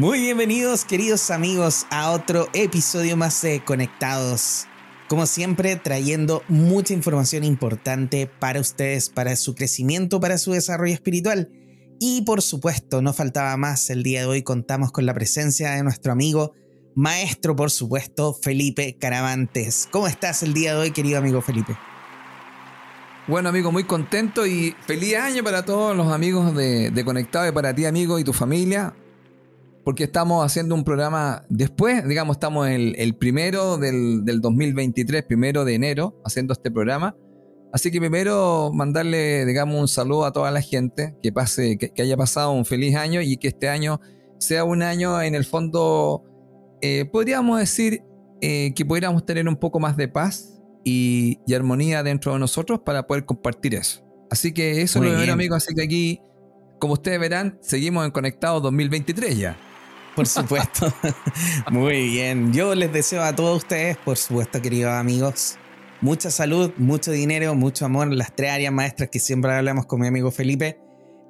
Muy bienvenidos queridos amigos a otro episodio más de Conectados. Como siempre trayendo mucha información importante para ustedes, para su crecimiento, para su desarrollo espiritual. Y por supuesto, no faltaba más, el día de hoy contamos con la presencia de nuestro amigo, maestro por supuesto, Felipe Caravantes. ¿Cómo estás el día de hoy querido amigo Felipe? Bueno, amigo, muy contento y feliz año para todos los amigos de, de Conectado y para ti, amigo, y tu familia porque estamos haciendo un programa después, digamos, estamos el, el primero del, del, 2023, primero de enero, haciendo este programa. Así que primero mandarle, digamos, un saludo a toda la gente, que pase, que, que haya pasado un feliz año y que este año sea un año en el fondo, eh, podríamos decir eh, que pudiéramos tener un poco más de paz y, y, armonía dentro de nosotros para poder compartir eso. Así que eso Muy es lo primero, amigos. Así que aquí, como ustedes verán, seguimos en Conectados 2023 ya. Por supuesto. Muy bien. Yo les deseo a todos ustedes, por supuesto, queridos amigos, mucha salud, mucho dinero, mucho amor, las tres áreas maestras que siempre hablamos con mi amigo Felipe,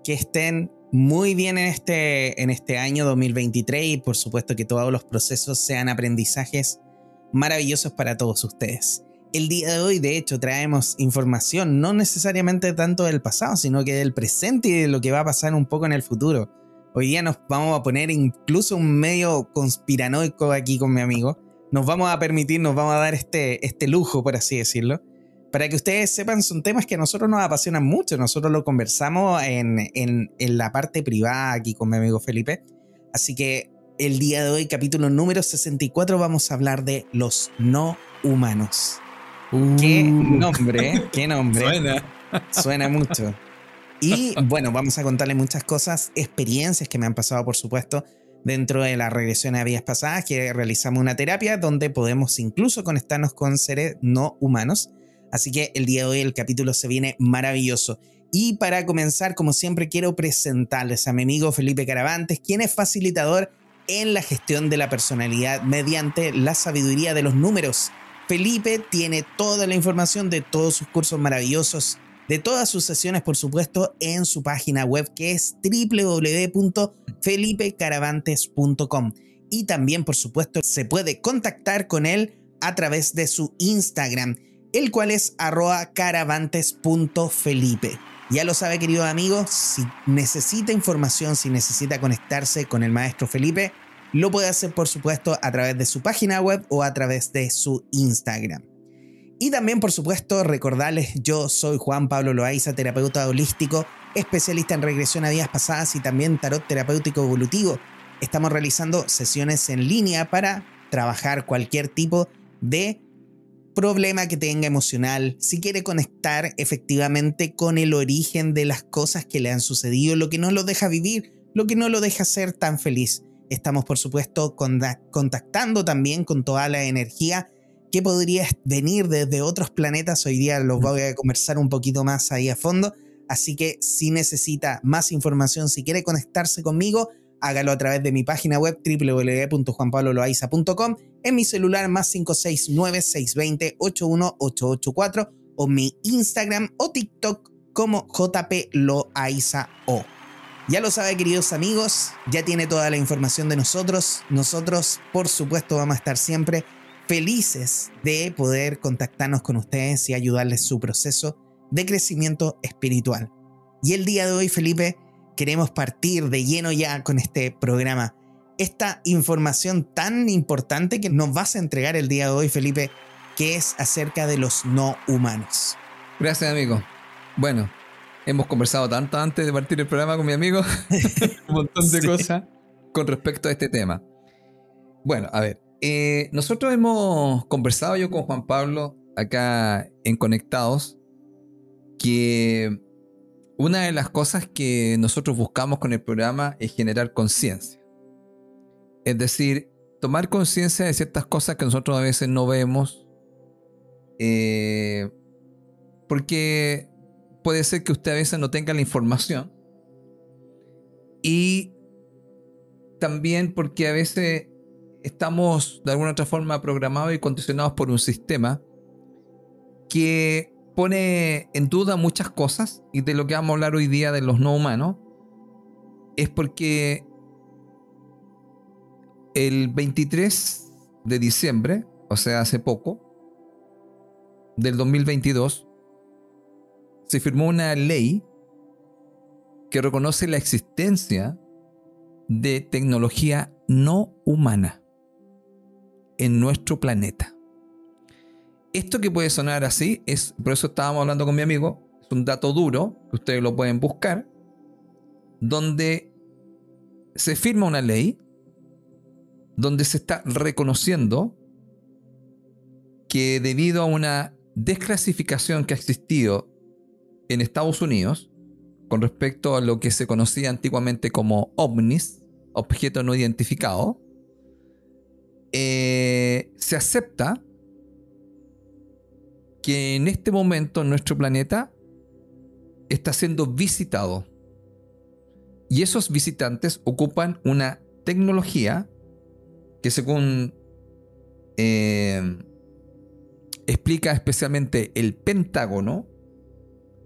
que estén muy bien en este, en este año 2023 y por supuesto que todos los procesos sean aprendizajes maravillosos para todos ustedes. El día de hoy, de hecho, traemos información no necesariamente tanto del pasado, sino que del presente y de lo que va a pasar un poco en el futuro. Hoy día nos vamos a poner incluso un medio conspiranoico aquí con mi amigo. Nos vamos a permitir, nos vamos a dar este, este lujo, por así decirlo. Para que ustedes sepan, son temas que a nosotros nos apasionan mucho. Nosotros lo conversamos en, en, en la parte privada aquí con mi amigo Felipe. Así que el día de hoy, capítulo número 64, vamos a hablar de los no humanos. Uh. Qué nombre, qué nombre. Suena. Suena mucho. Y bueno, vamos a contarle muchas cosas, experiencias que me han pasado, por supuesto, dentro de la regresión a vías pasadas, que realizamos una terapia donde podemos incluso conectarnos con seres no humanos. Así que el día de hoy el capítulo se viene maravilloso. Y para comenzar, como siempre, quiero presentarles a mi amigo Felipe Caravantes, quien es facilitador en la gestión de la personalidad mediante la sabiduría de los números. Felipe tiene toda la información de todos sus cursos maravillosos de todas sus sesiones, por supuesto, en su página web que es www.felipecaravantes.com. Y también, por supuesto, se puede contactar con él a través de su Instagram, el cual es caravantes.felipe. Ya lo sabe, querido amigo, si necesita información, si necesita conectarse con el maestro Felipe, lo puede hacer, por supuesto, a través de su página web o a través de su Instagram. Y también, por supuesto, recordarles, yo soy Juan Pablo Loaiza, terapeuta holístico, especialista en regresión a vidas pasadas y también tarot terapéutico evolutivo. Estamos realizando sesiones en línea para trabajar cualquier tipo de problema que tenga emocional, si quiere conectar efectivamente con el origen de las cosas que le han sucedido, lo que no lo deja vivir, lo que no lo deja ser tan feliz. Estamos, por supuesto, contactando también con toda la energía qué podría venir desde otros planetas. Hoy día los voy a conversar un poquito más ahí a fondo. Así que si necesita más información, si quiere conectarse conmigo, hágalo a través de mi página web www.juanpabloloaiza.com, en mi celular más 569-620-81884 o mi Instagram o TikTok como jploaizao. Ya lo sabe, queridos amigos, ya tiene toda la información de nosotros. Nosotros, por supuesto, vamos a estar siempre felices de poder contactarnos con ustedes y ayudarles su proceso de crecimiento espiritual. Y el día de hoy, Felipe, queremos partir de lleno ya con este programa. Esta información tan importante que nos vas a entregar el día de hoy, Felipe, que es acerca de los no humanos. Gracias, amigo. Bueno, hemos conversado tanto antes de partir el programa con mi amigo, un montón de sí. cosas con respecto a este tema. Bueno, a ver, eh, nosotros hemos conversado yo con Juan Pablo acá en Conectados que una de las cosas que nosotros buscamos con el programa es generar conciencia. Es decir, tomar conciencia de ciertas cosas que nosotros a veces no vemos. Eh, porque puede ser que usted a veces no tenga la información. Y también porque a veces estamos de alguna otra forma programados y condicionados por un sistema que pone en duda muchas cosas y de lo que vamos a hablar hoy día de los no humanos es porque el 23 de diciembre, o sea, hace poco, del 2022, se firmó una ley que reconoce la existencia de tecnología no humana en nuestro planeta. Esto que puede sonar así, es, por eso estábamos hablando con mi amigo, es un dato duro, que ustedes lo pueden buscar, donde se firma una ley donde se está reconociendo que debido a una desclasificación que ha existido en Estados Unidos con respecto a lo que se conocía antiguamente como ovnis, objeto no identificado, eh, se acepta que en este momento nuestro planeta está siendo visitado. Y esos visitantes ocupan una tecnología que según eh, explica especialmente el Pentágono,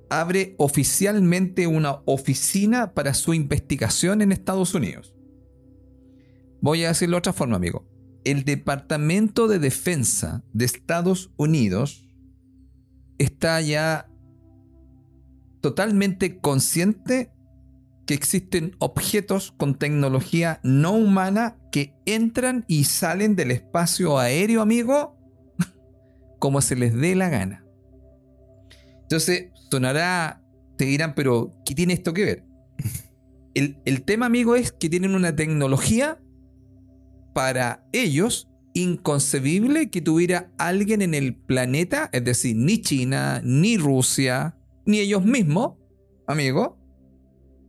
abre oficialmente una oficina para su investigación en Estados Unidos. Voy a decirlo de otra forma, amigo. El Departamento de Defensa de Estados Unidos está ya totalmente consciente que existen objetos con tecnología no humana que entran y salen del espacio aéreo, amigo, como se les dé la gana. Entonces, sonará, te dirán, pero ¿qué tiene esto que ver? El, el tema, amigo, es que tienen una tecnología para ellos inconcebible que tuviera alguien en el planeta, es decir, ni China, ni Rusia, ni ellos mismos, amigo,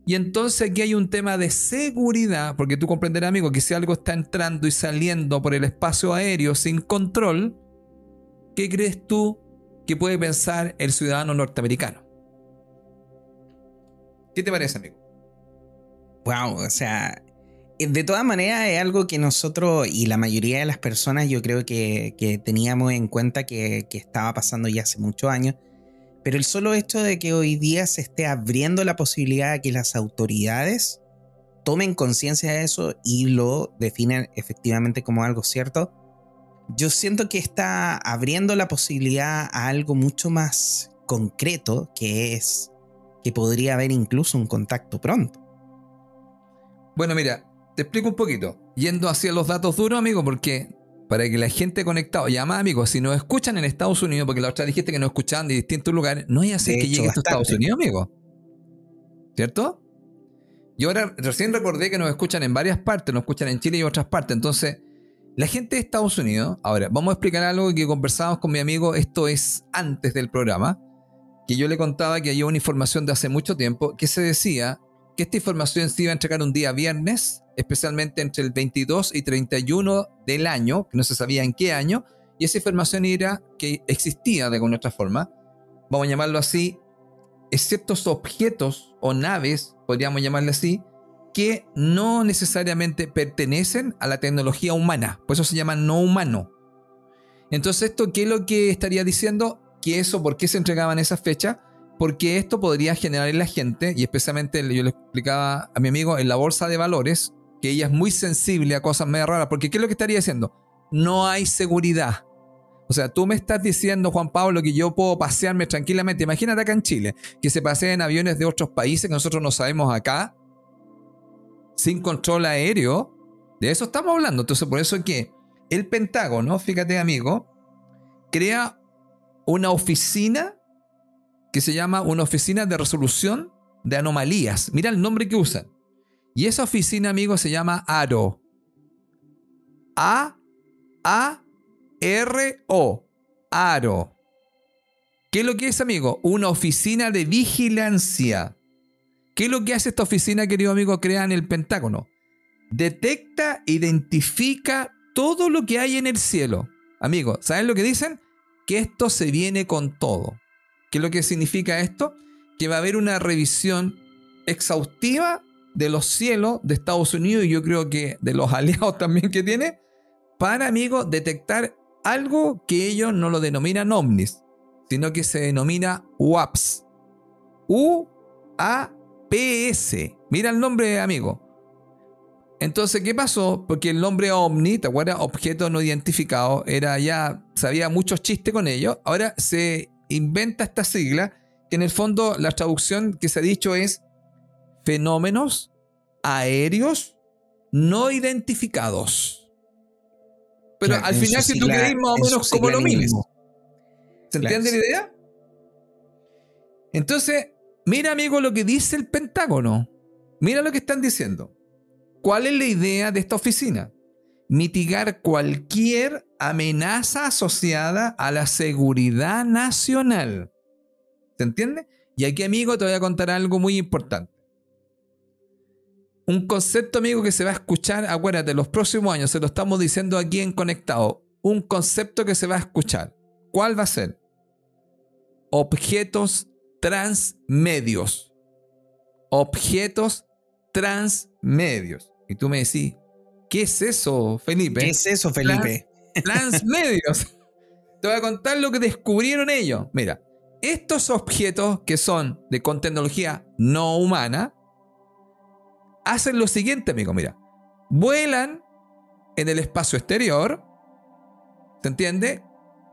y entonces aquí hay un tema de seguridad, porque tú comprenderás, amigo, que si algo está entrando y saliendo por el espacio aéreo sin control, ¿qué crees tú que puede pensar el ciudadano norteamericano? ¿Qué te parece, amigo? Wow, o sea, de todas maneras es algo que nosotros y la mayoría de las personas yo creo que, teníamos en cuenta que, que estaba pasando ya hace muchos años pero el solo hecho de que hoy día se esté abriendo la posibilidad de que las autoridades tomen conciencia de eso y lo definen efectivamente como algo cierto, yo siento que está abriendo la posibilidad a algo mucho más concreto, que es que podría haber incluso un contacto pronto. Bueno, mira, te explico un poquito, yendo hacia los datos duros, amigo, porque para que la gente conectada, llama amigos, si nos escuchan en Estados Unidos, porque la otra dijiste que nos escuchaban de distintos lugares, no hay así que llegue a Estados Unidos, amigo. ¿Cierto? Y ahora recién recordé que nos escuchan en varias partes, nos escuchan en Chile y otras partes. Entonces, la gente de Estados Unidos, ahora, vamos a explicar algo que conversamos con mi amigo, esto es antes del programa, que yo le contaba que había una información de hace mucho tiempo que se decía que esta información se iba a entregar un día viernes especialmente entre el 22 y 31 del año, que no se sabía en qué año, y esa información era que existía de alguna otra forma, vamos a llamarlo así, exceptos objetos o naves, podríamos llamarle así, que no necesariamente pertenecen a la tecnología humana, por eso se llama no humano. Entonces, ¿esto qué es lo que estaría diciendo? Que eso, ¿por qué se entregaban esas fechas? Porque esto podría generar en la gente, y especialmente yo le explicaba a mi amigo, en la bolsa de valores, que ella es muy sensible a cosas medio raras, porque ¿qué es lo que estaría diciendo? No hay seguridad. O sea, tú me estás diciendo, Juan Pablo, que yo puedo pasearme tranquilamente. Imagínate acá en Chile, que se paseen aviones de otros países que nosotros no sabemos acá, sin control aéreo. De eso estamos hablando. Entonces, por eso es que el Pentágono, fíjate amigo, crea una oficina que se llama una oficina de resolución de anomalías. Mira el nombre que usan. Y esa oficina, amigo, se llama ARO. A A R O. ARO. ¿Qué es lo que es, amigo? Una oficina de vigilancia. ¿Qué es lo que hace esta oficina, querido amigo, crea en el Pentágono? Detecta, identifica todo lo que hay en el cielo. Amigo, ¿saben lo que dicen? Que esto se viene con todo. ¿Qué es lo que significa esto? Que va a haber una revisión exhaustiva de los cielos de Estados Unidos y yo creo que de los aliados también que tiene, para, amigos, detectar algo que ellos no lo denominan ovnis, sino que se denomina UAPS. U-A-P-S. Mira el nombre, amigo. Entonces, ¿qué pasó? Porque el nombre OVNI, ¿te acuerdas? Objeto no identificado, era ya, sabía muchos chistes con ello. Ahora se inventa esta sigla, que en el fondo la traducción que se ha dicho es fenómenos aéreos no identificados. Pero al final, si tú querés más o menos como lo mismo. ¿Se entiende la idea? Entonces, mira, amigo, lo que dice el Pentágono. Mira lo que están diciendo. ¿Cuál es la idea de esta oficina? Mitigar cualquier amenaza asociada a la seguridad nacional. ¿Se entiende? Y aquí, amigo, te voy a contar algo muy importante. Un concepto, amigo, que se va a escuchar, acuérdate, los próximos años, se lo estamos diciendo aquí en Conectado. Un concepto que se va a escuchar. ¿Cuál va a ser? Objetos transmedios. Objetos transmedios. Y tú me decís, ¿qué es eso, Felipe? ¿Qué es eso, Felipe? transmedios. Te voy a contar lo que descubrieron ellos. Mira, estos objetos que son de con tecnología no humana, hacen lo siguiente, amigo, mira. Vuelan en el espacio exterior, ¿se entiende?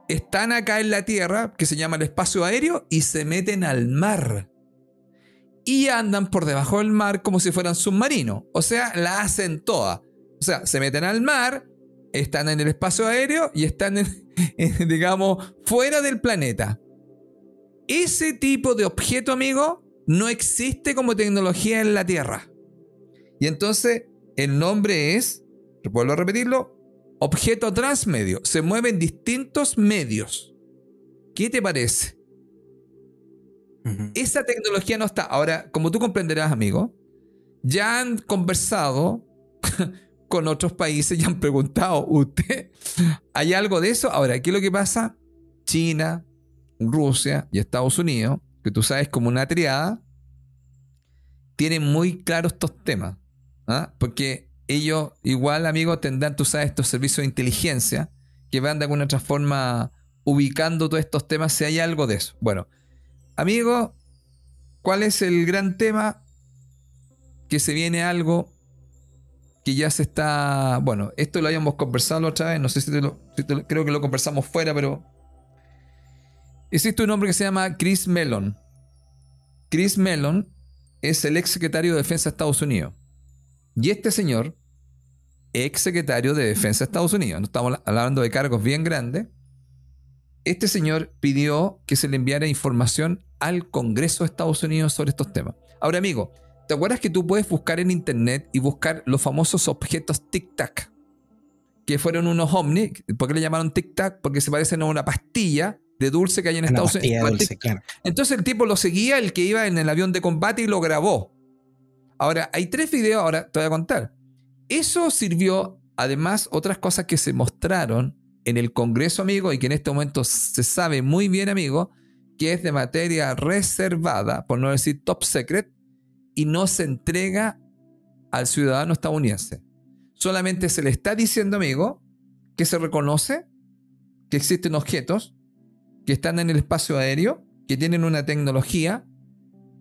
Están acá en la Tierra, que se llama el espacio aéreo, y se meten al mar. Y andan por debajo del mar como si fueran submarinos. O sea, la hacen toda. O sea, se meten al mar, están en el espacio aéreo y están, digamos, fuera del planeta. Ese tipo de objeto, amigo, no existe como tecnología en la Tierra. Y entonces el nombre es, vuelvo a repetirlo, objeto transmedio. Se mueve en distintos medios. ¿Qué te parece? Esa tecnología no está. Ahora, como tú comprenderás, amigo, ya han conversado con otros países y han preguntado, ¿usted hay algo de eso? Ahora, ¿qué es lo que pasa? China, Rusia y Estados Unidos, que tú sabes como una triada, tienen muy claros estos temas. ¿Ah? Porque ellos, igual, amigos, tendrán, tú sabes, estos servicios de inteligencia que van de alguna otra forma ubicando todos estos temas si hay algo de eso. Bueno, amigo, ¿cuál es el gran tema? Que se viene algo que ya se está. Bueno, esto lo habíamos conversado la otra vez, no sé si, creo que lo conversamos fuera, pero. Existe un hombre que se llama Chris Mellon. Chris Mellon es el ex secretario de Defensa de Estados Unidos. Y este señor, ex secretario de Defensa de Estados Unidos, no estamos hablando de cargos bien grandes, este señor pidió que se le enviara información al Congreso de Estados Unidos sobre estos temas. Ahora, amigo, ¿te acuerdas que tú puedes buscar en internet y buscar los famosos objetos tic-tac? Que fueron unos ovnis. ¿Por qué le llamaron tic-tac? Porque se parecen a una pastilla de dulce que hay en Estados Unidos. Entonces el tipo lo seguía, el que iba en el avión de combate y lo grabó. Ahora, hay tres videos, ahora te voy a contar. Eso sirvió, además, otras cosas que se mostraron en el Congreso, amigo, y que en este momento se sabe muy bien, amigo, que es de materia reservada, por no decir top secret, y no se entrega al ciudadano estadounidense. Solamente se le está diciendo, amigo, que se reconoce que existen objetos que están en el espacio aéreo, que tienen una tecnología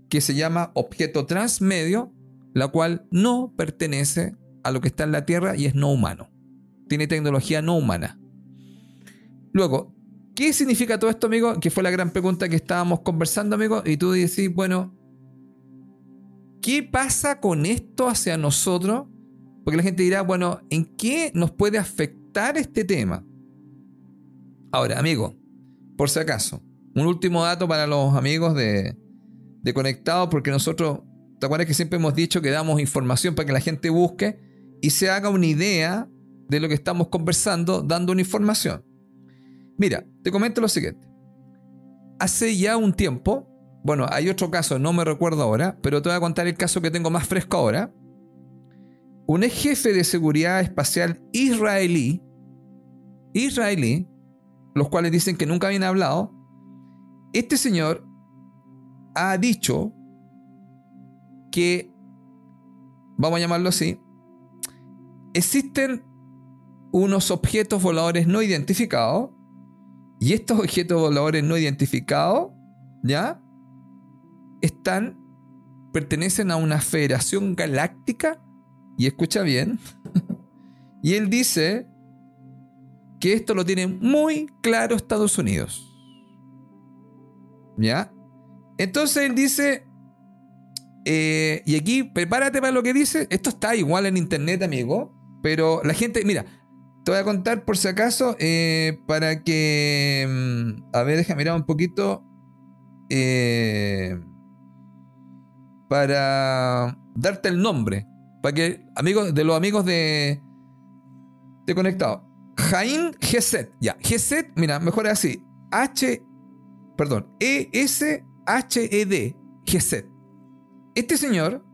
que se llama objeto transmedio, la cual no pertenece a lo que está en la Tierra y es no humano. Tiene tecnología no humana. Luego, ¿qué significa todo esto, amigo? Que fue la gran pregunta que estábamos conversando, amigo. Y tú decís, bueno, ¿qué pasa con esto hacia nosotros? Porque la gente dirá, bueno, ¿en qué nos puede afectar este tema? Ahora, amigo, por si acaso, un último dato para los amigos de, de Conectados, porque nosotros ¿Te acuerdas que siempre hemos dicho que damos información para que la gente busque y se haga una idea de lo que estamos conversando dando una información? Mira, te comento lo siguiente. Hace ya un tiempo, bueno, hay otro caso, no me recuerdo ahora, pero te voy a contar el caso que tengo más fresco ahora. Un ex jefe de seguridad espacial israelí, israelí, los cuales dicen que nunca habían hablado, este señor ha dicho que, vamos a llamarlo así, existen unos objetos voladores no identificados y estos objetos voladores no identificados, ¿ya? Están, pertenecen a una federación galáctica y escucha bien, y él dice que esto lo tiene muy claro Estados Unidos. ¿Ya? Entonces él dice, eh, y aquí prepárate para lo que dice, esto está igual en internet, amigo, pero la gente, mira, te voy a contar por si acaso, eh, para que, mm, a ver, déjame mirar un poquito, eh, para darte el nombre, para que, amigos, de los amigos de, de Conectado. Jain Geset, ya, Geset, mira, mejor así, H, perdón, E-S-H-E-D, Geset. Este señor,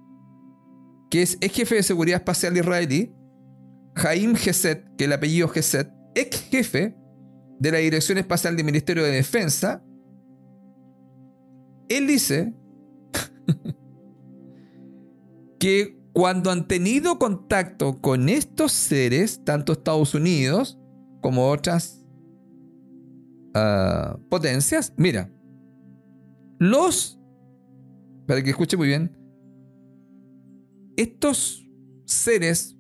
que es ex jefe de seguridad espacial israelí, Jaim Geset, que el apellido Geset, ex jefe de la Dirección Espacial del Ministerio de Defensa, él dice que cuando han tenido contacto con estos seres, tanto Estados Unidos como otras uh, potencias, mira, los, para que escuche muy bien, estos seres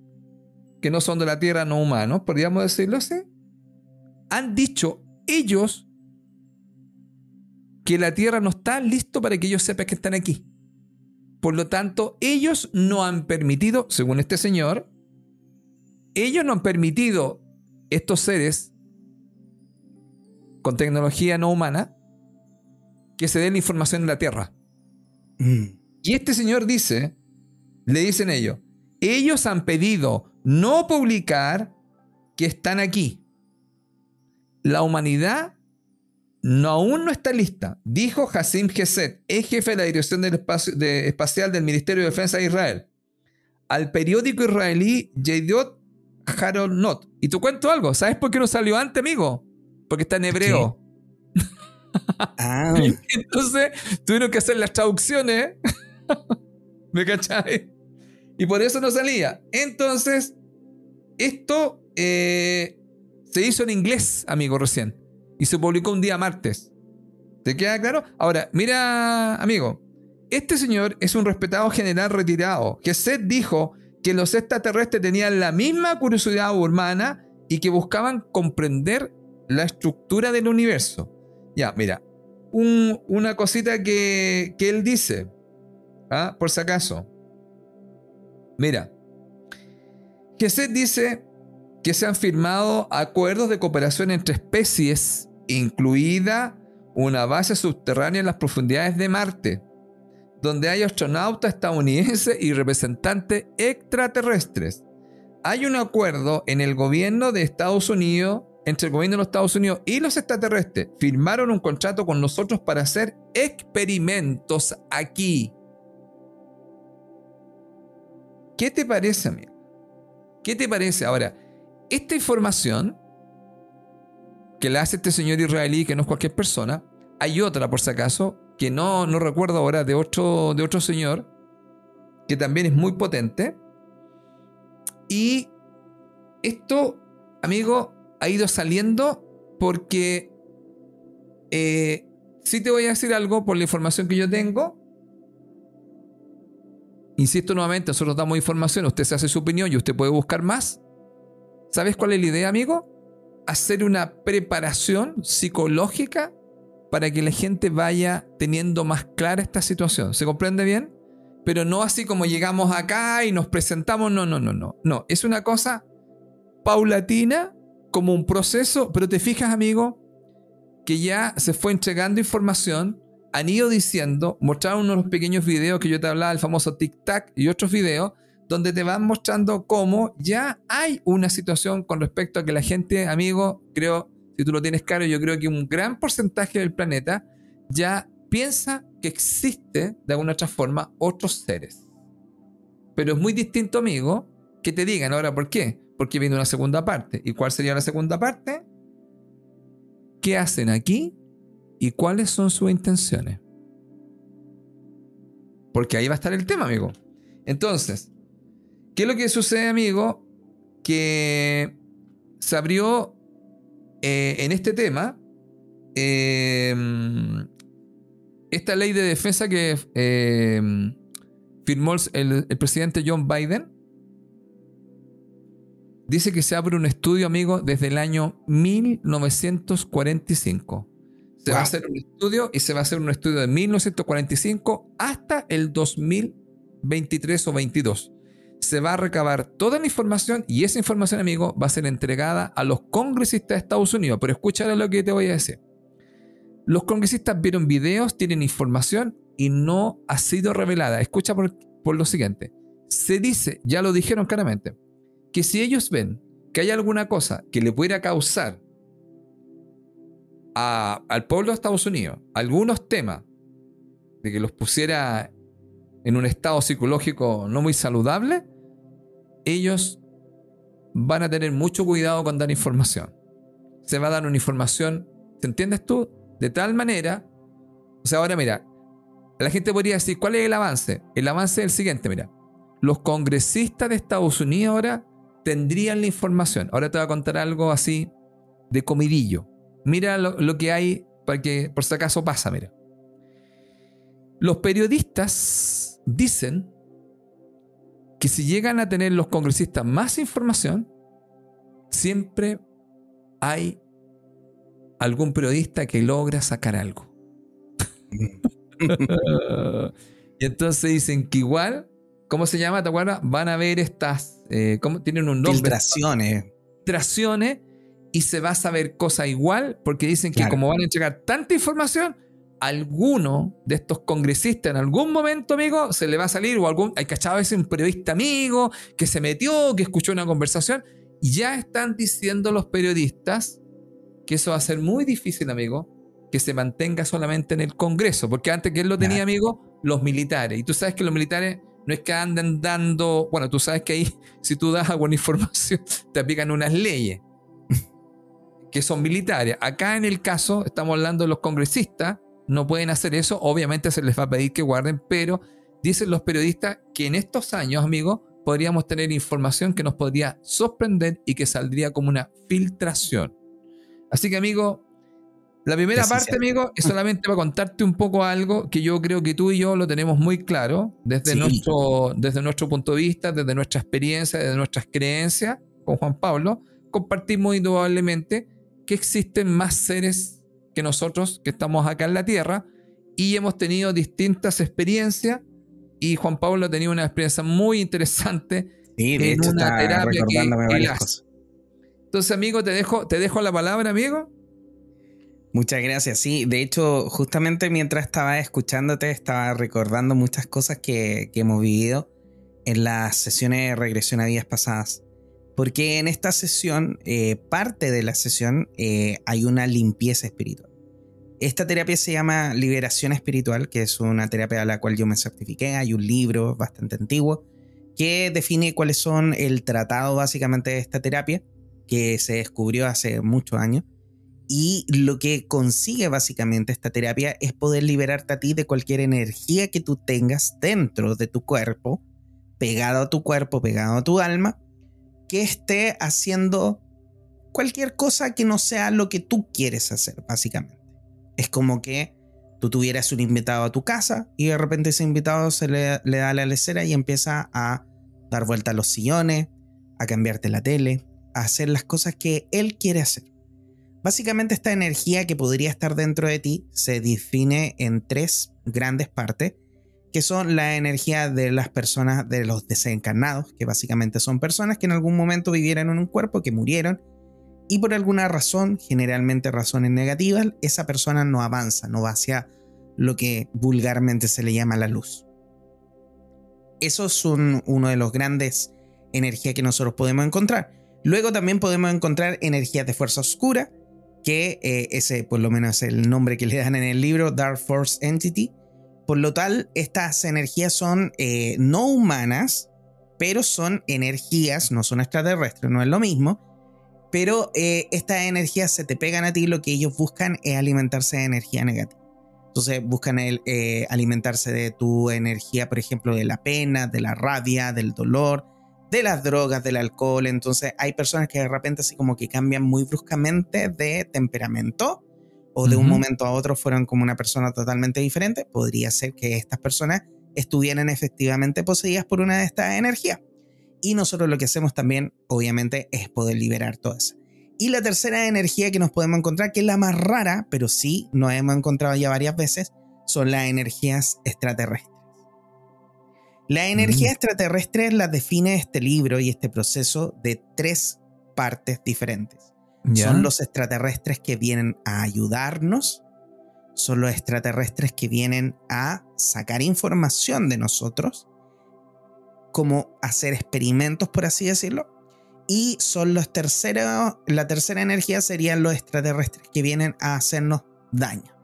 que no son de la Tierra, no humanos, podríamos decirlo así, han dicho ellos que la Tierra no está listo para que ellos sepan que están aquí. Por lo tanto, ellos no han permitido, según este señor, ellos no han permitido estos seres con tecnología no humana que se den la información de la Tierra. Mm. Y este señor dice, le dicen ellos, ellos han pedido no publicar que están aquí. La humanidad no, aún no está lista, dijo Hassim Geset, ex jefe de la Dirección del Espacio, Espacial del Ministerio de Defensa de Israel, al periódico israelí Yediot Haronot. Y te cuento algo, ¿sabes por qué no salió antes, amigo? Porque está en hebreo. Ah. Entonces tuvieron que hacer las traducciones. ¿Me cachai? Y por eso no salía. Entonces, esto eh, se hizo en inglés, amigo, recién. Y se publicó un día martes. ¿Te queda claro? Ahora, mira, amigo. Este señor es un respetado general retirado. Que Seth dijo que los extraterrestres tenían la misma curiosidad humana y que buscaban comprender la estructura del universo. Ya, mira, una cosita que, que él dice, ¿ah? por si acaso. Mira, Geset dice que se han firmado acuerdos de cooperación entre especies, incluida una base subterránea en las profundidades de Marte, donde hay astronautas estadounidenses y representantes extraterrestres. Hay un acuerdo en el gobierno de Estados Unidos, entre el gobierno de los Estados Unidos y los extraterrestres. Firmaron un contrato con nosotros para hacer experimentos aquí. ¿Qué te parece, amigo? ¿Qué te parece? Ahora, esta información que la hace este señor israelí, que no es cualquier persona, hay otra, por si acaso, que no, no recuerdo ahora, de otro, de otro señor, que también es muy potente. Y esto, amigo, ha ido saliendo porque, eh, si te voy a decir algo por la información que yo tengo, Insisto nuevamente, nosotros damos información, usted se hace su opinión y usted puede buscar más. ¿Sabes cuál es la idea, amigo? Hacer una preparación psicológica para que la gente vaya teniendo más clara esta situación. ¿Se comprende bien? Pero no así como llegamos acá y nos presentamos. No, no, no, no. No, es una cosa paulatina, como un proceso, pero te fijas, amigo, que ya se fue entregando información han ido diciendo, mostraron unos pequeños videos que yo te hablaba, el famoso tic-tac y otros videos, donde te van mostrando cómo ya hay una situación con respecto a que la gente, amigo, creo, si tú lo tienes claro, yo creo que un gran porcentaje del planeta ya piensa que existe de alguna otra forma otros seres. Pero es muy distinto, amigo, que te digan ahora por qué. Porque viene una segunda parte. ¿Y cuál sería la segunda parte? ¿Qué hacen aquí y cuáles son sus intenciones. Porque ahí va a estar el tema, amigo. Entonces, ¿qué es lo que sucede, amigo? Que se abrió eh, en este tema em, esta ley de defensa que em, firmó el, presidente John Biden, dice que se abre un estudio, amigo, desde el año 1945. Se va a hacer un estudio y se va a hacer un estudio de 1945 hasta el 2023 o 22. Se va a recabar toda la información y esa información, amigo, va a ser entregada a los congresistas de Estados Unidos. Pero escúchale lo que te voy a decir. Los congresistas vieron videos, tienen información y no ha sido revelada. Escucha por, lo siguiente. Se dice, ya lo dijeron claramente, que si ellos ven que hay alguna cosa que le pudiera causar al pueblo de Estados Unidos algunos temas de que los pusiera en un estado psicológico no muy saludable, ellos van a tener mucho cuidado con dar información. Se va a dar una información, ¿te entiendes tú? De tal manera, o sea, ahora mira, la gente podría decir, ¿cuál es el avance? El avance es el siguiente, mira. Los congresistas de Estados Unidos ahora tendrían la información. Ahora te voy a contar algo así de comidillo. Mira lo, que hay para que por si acaso pasa, mira. Los periodistas dicen que si llegan a tener los congresistas más información, siempre hay algún periodista que logra sacar algo. y entonces dicen que igual, ¿cómo se llama? ¿Te acuerdas? Van a ver estas, eh, ¿cómo? Tienen un nombre. Filtraciones. Filtraciones y se va a saber cosa igual porque dicen que como van a entregar tanta información, alguno de estos congresistas en algún momento, amigo, se le va a salir o algún, hay cachado a veces un periodista amigo que se metió, que escuchó una conversación y ya están diciendo los periodistas que eso va a ser muy difícil, amigo, que se mantenga solamente en el Congreso, porque antes que él lo tenía, amigo, los militares. Y tú sabes que los militares no es que anden dando, bueno, tú sabes que ahí si tú das alguna información te aplican unas leyes que son militares. Acá en el caso estamos hablando de los congresistas, no pueden hacer eso, obviamente se les va a pedir que guarden, pero dicen los periodistas que en estos años, amigo, podríamos tener información que nos podría sorprender y que saldría como una filtración. Así que, amigo, la primera parte, amigo, es solamente para contarte un poco algo que yo creo que tú y yo lo tenemos muy claro desde, nuestro, desde nuestro punto de vista, desde nuestra experiencia, desde nuestras creencias con Juan Pablo. Compartimos indudablemente que existen más seres que nosotros que estamos acá en la Tierra y hemos tenido distintas experiencias y Juan Pablo ha tenido una experiencia muy interesante en una terapia que entonces, amigo, te dejo, te dejo la palabra, amigo. Muchas gracias. Sí, de hecho, justamente mientras estaba escuchándote, estaba recordando muchas cosas que, hemos vivido en las sesiones de regresión a días pasadas. Porque en esta sesión, eh, parte de la sesión, eh, hay una limpieza espiritual. Esta terapia se llama Liberación Espiritual, que es una terapia a la cual yo me certifiqué. Hay un libro bastante antiguo que define cuáles son el tratado básicamente de esta terapia que se descubrió hace muchos años. Y lo que consigue básicamente esta terapia es poder liberarte a ti de cualquier energía que tú tengas dentro de tu cuerpo, pegado a tu cuerpo, pegado a tu alma, que esté haciendo cualquier cosa que no sea lo que tú quieres hacer, básicamente. Es como que tú tuvieras un invitado a tu casa y de repente ese invitado se le, le da la lecera y empieza a dar vuelta a los sillones, a cambiarte la tele, hacer las cosas que Él quiere hacer. Básicamente esta energía que podría estar dentro de ti se define en tres grandes partes, que son la energía de las personas, de los desencarnados, que básicamente son personas que en algún momento vivieron en un cuerpo, que murieron, y por alguna razón, generalmente razones negativas, esa persona no avanza, no va hacia lo que vulgarmente se le llama la luz. Eso es uno de los grandes energías que nosotros podemos encontrar. Luego también podemos encontrar energías de fuerza oscura, que eh, ese por lo menos es el nombre que le dan en el libro, Dark Force Entity. Por lo tal, estas energías son eh, no humanas, pero son energías, no son extraterrestres, no es lo mismo. Pero eh, estas energías se te pegan a ti, lo que ellos buscan es alimentarse de energía negativa. Entonces buscan el, alimentarse de tu energía, por ejemplo, de la pena, de la rabia, del dolor, de las drogas, del alcohol. Entonces hay personas que de repente así como que cambian muy bruscamente de temperamento o de un momento a otro fueron como una persona totalmente diferente. Podría ser que estas personas estuvieran efectivamente poseídas por una de estas energías. Y nosotros lo que hacemos también, obviamente, es poder liberar todo eso. Y la tercera energía que nos podemos encontrar, que es la más rara, pero sí nos hemos encontrado ya varias veces, son las energías extraterrestres. La energía mm. extraterrestre la define este libro y este proceso de tres partes diferentes. Son los extraterrestres que vienen a ayudarnos, son los extraterrestres que vienen a sacar información de nosotros, como hacer experimentos, por así decirlo, y son los terceros, la tercera energía serían los extraterrestres que vienen a hacernos daño.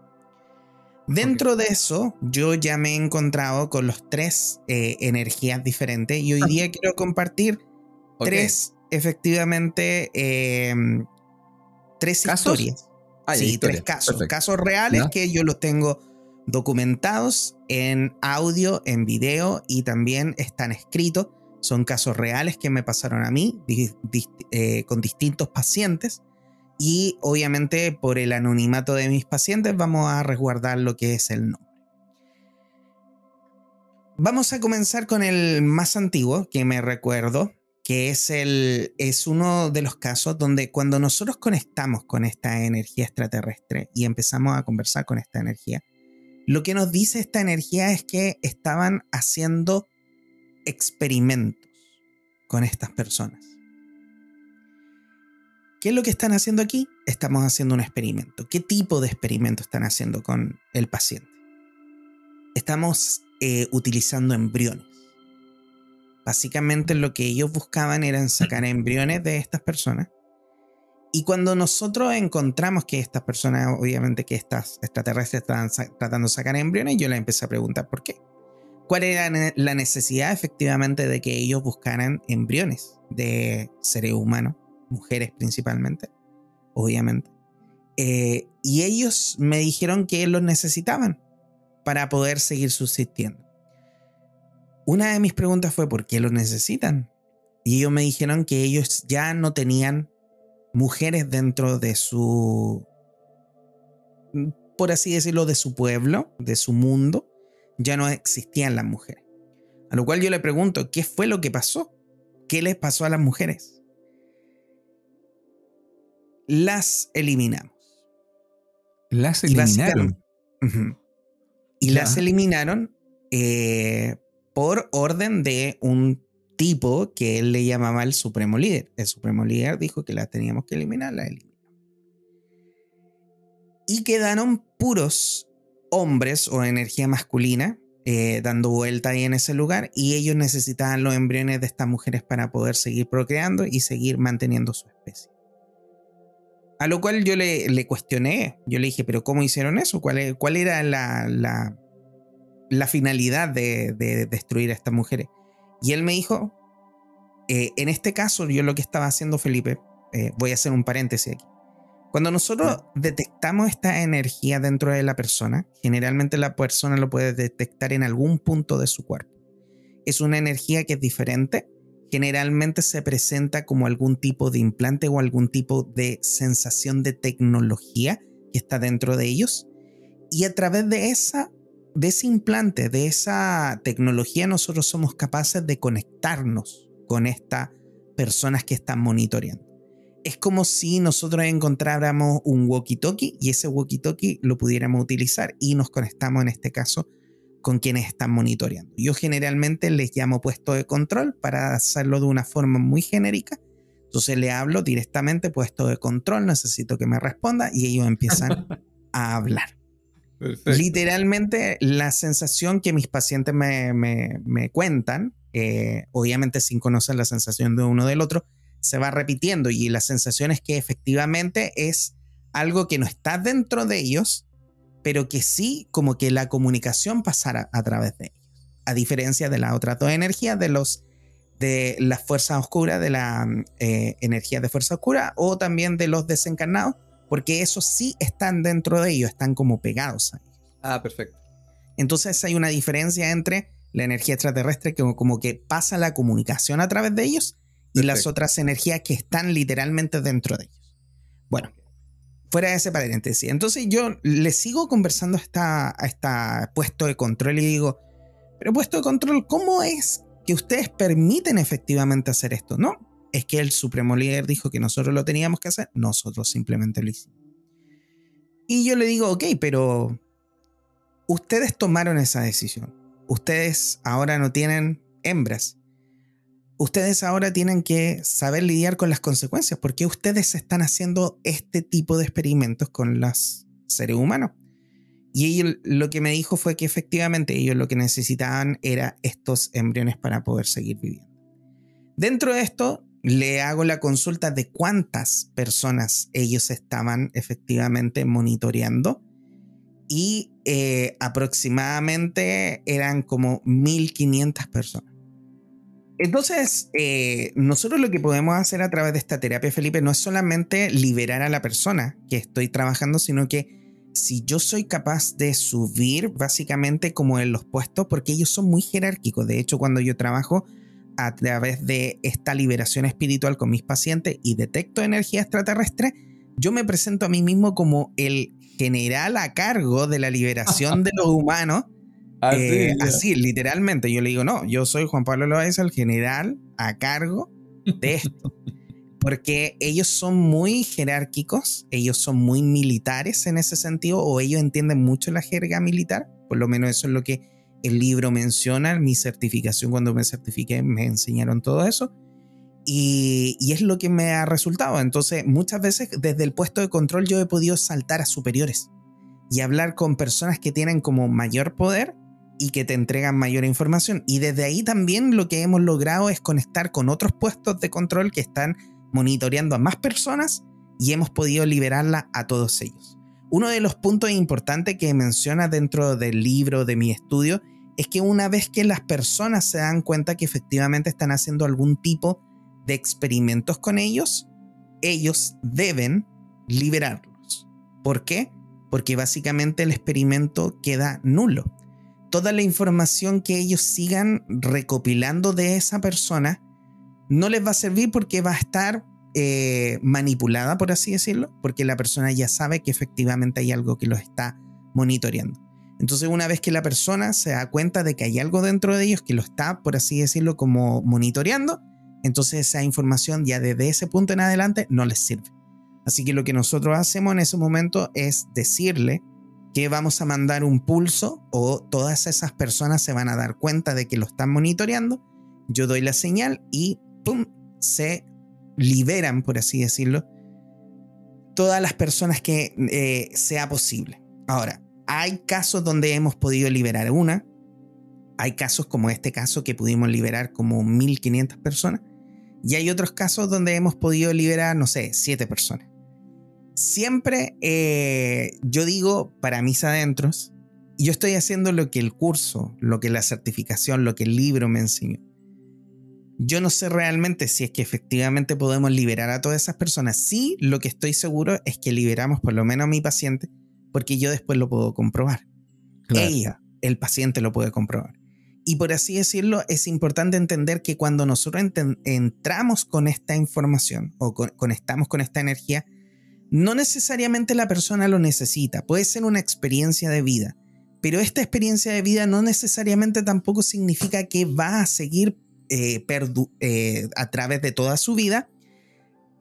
Dentro de eso, yo ya me he encontrado con los tres eh, energías diferentes y hoy ah. día quiero compartir tres, efectivamente, em, tres historias. Ah, sí, tres casos. Casos reales que yo los tengo documentados en audio, en video y también están escritos. Son casos reales que me pasaron a mí eh, con distintos pacientes y obviamente por el anonimato de mis pacientes vamos a resguardar lo que es el nombre. Vamos a comenzar con el más antiguo que me recuerdo, que es, el, es uno de los casos donde cuando nosotros conectamos con esta energía extraterrestre y empezamos a conversar con esta energía, lo que nos dice esta energía es que estaban haciendo experimentos con estas personas. ¿Qué es lo que están haciendo aquí? Estamos haciendo un experimento. ¿Qué tipo de experimento están haciendo con el paciente? Estamos eh, utilizando embriones. Básicamente lo que ellos buscaban era sacar embriones de estas personas. Y cuando nosotros encontramos que estas personas, obviamente que estas extraterrestres estaban tratando de sacar embriones, yo les empecé a preguntar por qué. ¿Cuál era la necesidad efectivamente de que ellos buscaran embriones de seres humanos? Mujeres principalmente, obviamente. Eh, y ellos me dijeron que los necesitaban para poder seguir subsistiendo. Una de mis preguntas fue, ¿por qué los necesitan? Y ellos me dijeron que ellos ya no tenían mujeres dentro de su, por así decirlo, de su pueblo, de su mundo. Ya no existían las mujeres. A lo cual yo le pregunto, ¿qué fue lo que pasó? ¿Qué les pasó a las mujeres? Las eliminamos. Las eliminaron. Y, las eliminaron eh, por orden de un tipo que él le llamaba el supremo líder. El supremo líder dijo que las teníamos que eliminar, la eliminó. Y quedaron puros hombres o energía masculina eh, dando vuelta ahí en ese lugar y ellos necesitaban los embriones de estas mujeres para poder seguir procreando y seguir manteniendo su especie. A lo cual yo le, le cuestioné, yo le dije, pero ¿cómo hicieron eso? ¿Cuál, cuál era la, la, la finalidad de, de, destruir a estas mujeres? Y él me dijo, eh, en este caso yo lo que estaba haciendo Felipe, eh, voy a hacer un paréntesis aquí. Cuando nosotros detectamos esta energía dentro de la persona, generalmente la persona lo puede detectar en algún punto de su cuerpo. Es una energía que es diferente generalmente se presenta como algún tipo de implante o algún tipo de sensación de tecnología que está dentro de ellos. Y a través de, esa, de ese implante, de esa tecnología, nosotros somos capaces de conectarnos con estas personas que están monitoreando. Es como si nosotros encontráramos un walkie-talkie y ese walkie-talkie lo pudiéramos utilizar y nos conectamos en este caso con quienes están monitoreando. Yo generalmente les llamo puesto de control para hacerlo de una forma muy genérica. Entonces le hablo directamente puesto de control, necesito que me responda y ellos empiezan a hablar. Literalmente la sensación que mis pacientes me, me, cuentan, eh, obviamente sin conocer la sensación de uno del otro, se va repitiendo y la sensación es que efectivamente es algo que no está dentro de ellos, pero que sí como que la comunicación pasara a través de ellos. A diferencia de las otras dos energías, de los de la fuerza oscura, de la eh, energía de fuerza oscura o también de los desencarnados, porque esos sí están dentro de ellos, están como pegados a ellos. Ah, perfecto. Entonces hay una diferencia entre la energía extraterrestre que como que pasa la comunicación a través de ellos y las otras energías que están literalmente dentro de ellos. Bueno, fuera de ese paréntesis. Entonces yo le sigo conversando a esta, a esta puesto de control y digo, pero puesto de control, ¿cómo es que ustedes permiten efectivamente hacer esto. No, es que el supremo líder dijo que nosotros lo teníamos que hacer, nosotros simplemente lo hicimos. Y yo le digo, ok, pero ustedes tomaron esa decisión. Ustedes ahora no tienen hembras. Ustedes ahora tienen que saber lidiar con las consecuencias porque ustedes están haciendo este tipo de experimentos con los seres humanos. Y lo que me dijo fue que efectivamente ellos lo que necesitaban era estos embriones para poder seguir viviendo. Dentro de esto, le hago la consulta de cuántas personas ellos estaban efectivamente monitoreando y eh, aproximadamente eran como 1500 personas. Entonces, eh, nosotros lo que podemos hacer a través de esta terapia, Felipe, no es solamente liberar a la persona que estoy trabajando, sino que si yo soy capaz de subir básicamente como en los puestos, porque ellos son muy jerárquicos. De hecho, cuando yo trabajo a través de esta liberación espiritual con mis pacientes y detecto energía extraterrestre, yo me presento a mí mismo como el general a cargo de la liberación de los humanos. Así, eh, así, literalmente. Yo le digo, no, yo soy Juan Pablo Loaiza, el general a cargo de esto porque ellos son muy jerárquicos, ellos son muy militares en ese sentido, o ellos entienden mucho la jerga militar, por lo menos eso es lo que el libro menciona, mi certificación cuando me certifiqué me enseñaron todo eso, y, y es lo que me ha resultado. Entonces, muchas veces desde el puesto de control yo he podido saltar a superiores y hablar con personas que tienen como mayor poder y que te entregan mayor información. Y desde ahí también lo que hemos logrado es conectar con otros puestos de control que están monitoreando a más personas y hemos podido liberarla a todos ellos. Uno de los puntos importantes que menciona dentro del libro de mi estudio es que una vez que las personas se dan cuenta que efectivamente están haciendo algún tipo de experimentos con ellos, ellos deben liberarlos. ¿Por qué? Porque básicamente el experimento queda nulo. Toda la información que ellos sigan recopilando de esa persona no les va a servir porque va a estar eh, manipulada, por así decirlo, porque la persona ya sabe que efectivamente hay algo que los está monitoreando. Entonces, una vez que la persona se da cuenta de que hay algo dentro de ellos que lo está, por así decirlo, como monitoreando, entonces esa información ya desde ese punto en adelante no les sirve. Así que lo que nosotros hacemos en ese momento es decirle que vamos a mandar un pulso o todas esas personas se van a dar cuenta de que lo están monitoreando. Yo doy la señal y ¡pum! se liberan, por así decirlo, todas las personas que eh, sea posible. Ahora, hay casos donde hemos podido liberar una, hay casos como este caso que pudimos liberar como 1500 personas, y hay otros casos donde hemos podido liberar, no sé, 7 personas. Siempre eh, yo digo para mis adentros, yo estoy haciendo lo que el curso, lo que la certificación, lo que el libro me enseñó. Yo no sé realmente si es que efectivamente podemos liberar a todas esas personas. Sí, lo que estoy seguro es que liberamos por lo menos a mi paciente, porque yo después lo puedo comprobar. Ella, el paciente, lo puede comprobar. Y por así decirlo, es importante entender que cuando nosotros entramos con esta información o conectamos con esta energía, no necesariamente la persona lo necesita, puede ser una experiencia de vida, pero esta experiencia de vida no necesariamente tampoco significa que va a seguir eh, eh, a través de toda su vida,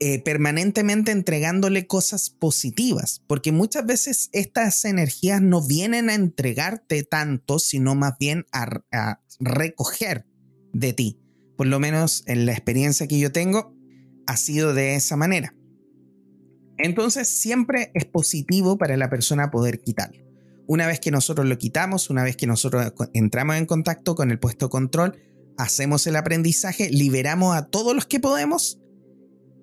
eh, permanentemente entregándole cosas positivas, porque muchas veces estas energías no vienen a entregarte tanto, sino más bien a, a recoger de ti. Por lo menos en la experiencia que yo tengo, ha sido de esa manera. Entonces siempre es positivo para la persona poder quitarlo. Una vez que nosotros lo quitamos, una vez que nosotros entramos en contacto con el puesto control, hacemos el aprendizaje, liberamos a todos los que podemos.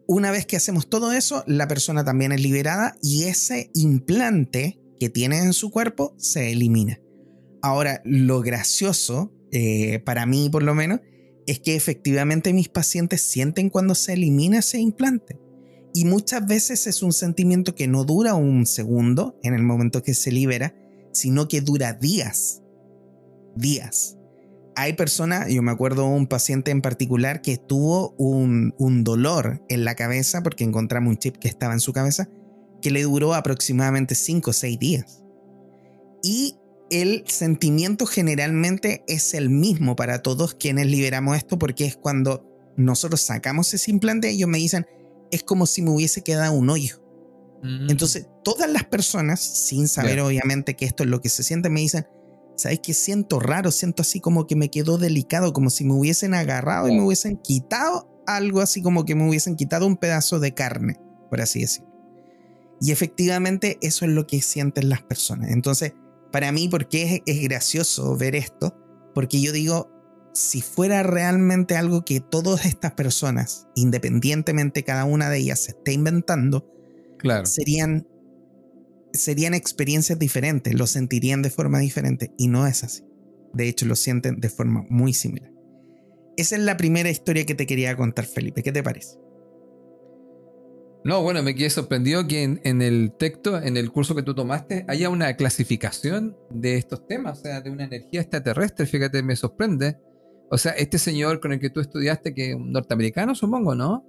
Una vez que hacemos todo eso, la persona también es liberada y ese implante que tiene en su cuerpo se elimina. Ahora, lo gracioso, eh, para mí por lo menos, es que efectivamente mis pacientes sienten cuando se elimina ese implante. Y muchas veces es un sentimiento que no dura un segundo en el momento que se libera, sino que dura días. Días hay personas, yo me acuerdo un paciente en particular que tuvo un, dolor en la cabeza porque encontramos un chip que estaba en su cabeza que le duró aproximadamente 5 o 6 días. Y el sentimiento generalmente es el mismo para todos quienes liberamos esto, porque es cuando nosotros sacamos ese implante, ellos me dicen, es como si me hubiese quedado un hoyo. Mm. Entonces, todas las personas, sin saber obviamente que esto es lo que se siente, me dicen, ¿sabes qué? Siento raro, siento así como que me quedó delicado, como si me hubiesen agarrado y me hubiesen quitado algo así como que me hubiesen quitado un pedazo de carne, por así decirlo. Y efectivamente eso es lo que sienten las personas. Entonces, para mí, porque es, es gracioso ver esto? Porque yo digo, si fuera realmente algo que todas estas personas, independientemente cada una de ellas, se esté inventando, claro. serían, serían experiencias diferentes, lo sentirían de forma diferente y no es así. De hecho, lo sienten de forma muy similar. Esa es la primera historia que te quería contar, Felipe. ¿Qué te parece? No, bueno, me quedé sorprendido que en, el texto, en el curso que tú tomaste, haya una clasificación de estos temas, o sea, de una energía extraterrestre. Fíjate, me sorprende. O sea, este señor con el que tú estudiaste, que es norteamericano, supongo, ¿no?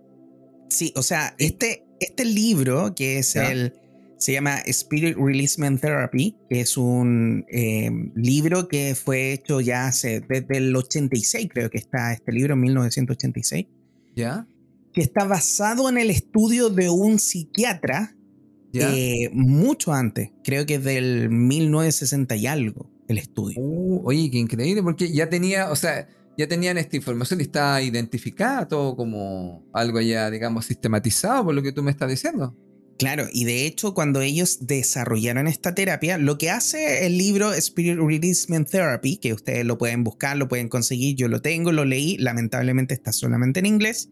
Sí, o sea, este, este libro, que es el. Se llama Spirit Releasement Therapy, que es un eh, libro que fue hecho ya hace, desde el 86, creo que está este libro, en 1986. ¿Ya? que está basado en el estudio de un psiquiatra eh, mucho antes, creo que es del 1960 y algo, el estudio. Uh, oye, qué increíble, porque ya tenía, o sea, ya tenían esta información y está identificada todo como algo ya, digamos, sistematizado por lo que tú me estás diciendo. Claro, y de hecho cuando ellos desarrollaron esta terapia, lo que hace el libro Spirit Releasement Therapy, que ustedes lo pueden buscar, lo pueden conseguir, yo lo tengo, lo leí, lamentablemente está solamente en inglés,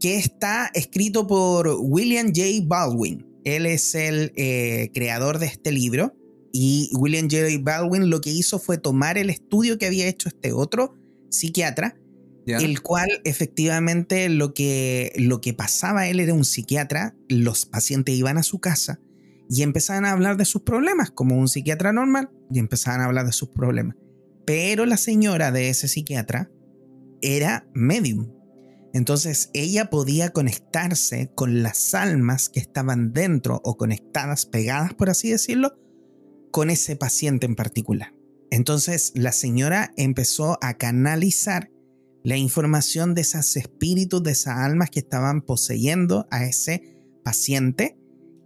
que está escrito por William J. Baldwin. Él es el eh, creador de este libro y William J. Baldwin lo que hizo fue tomar el estudio que había hecho este otro psiquiatra, el cual efectivamente lo que, lo que pasaba, él era un psiquiatra, los pacientes iban a su casa y empezaban a hablar de sus problemas, como un psiquiatra normal, y empezaban a hablar de sus problemas. Pero la señora de ese psiquiatra era medium, entonces ella podía conectarse con las almas que estaban dentro o conectadas, pegadas, por así decirlo, con ese paciente en particular. Entonces la señora empezó a canalizar la información de esos espíritus, de esas almas que estaban poseyendo a ese paciente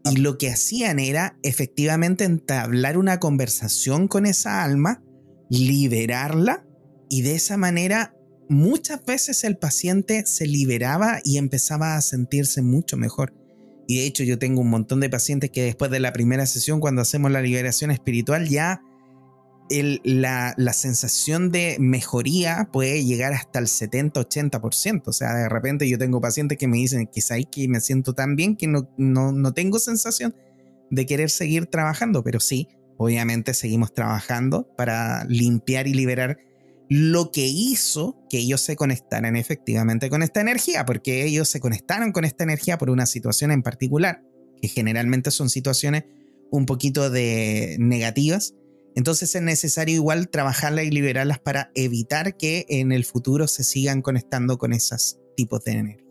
y lo que hacían era efectivamente entablar una conversación con esa alma, liberarla y de esa manera muchas veces el paciente se liberaba y empezaba a sentirse mucho mejor. Y de hecho yo tengo un montón de pacientes que después de la primera sesión, cuando hacemos la liberación espiritual, ya la, sensación de mejoría puede llegar hasta el 70-80%. O sea, de repente yo tengo pacientes que me dicen que que me siento tan bien que no, no, no tengo sensación de querer seguir trabajando, pero sí, obviamente seguimos trabajando para limpiar y liberar lo que hizo que ellos se conectaran efectivamente con esta energía, porque ellos se conectaron con esta energía por una situación en particular, que generalmente son situaciones un poquito de negativas. Entonces es necesario igual trabajarlas y liberarlas para evitar que en el futuro se sigan conectando con esos tipos de energía.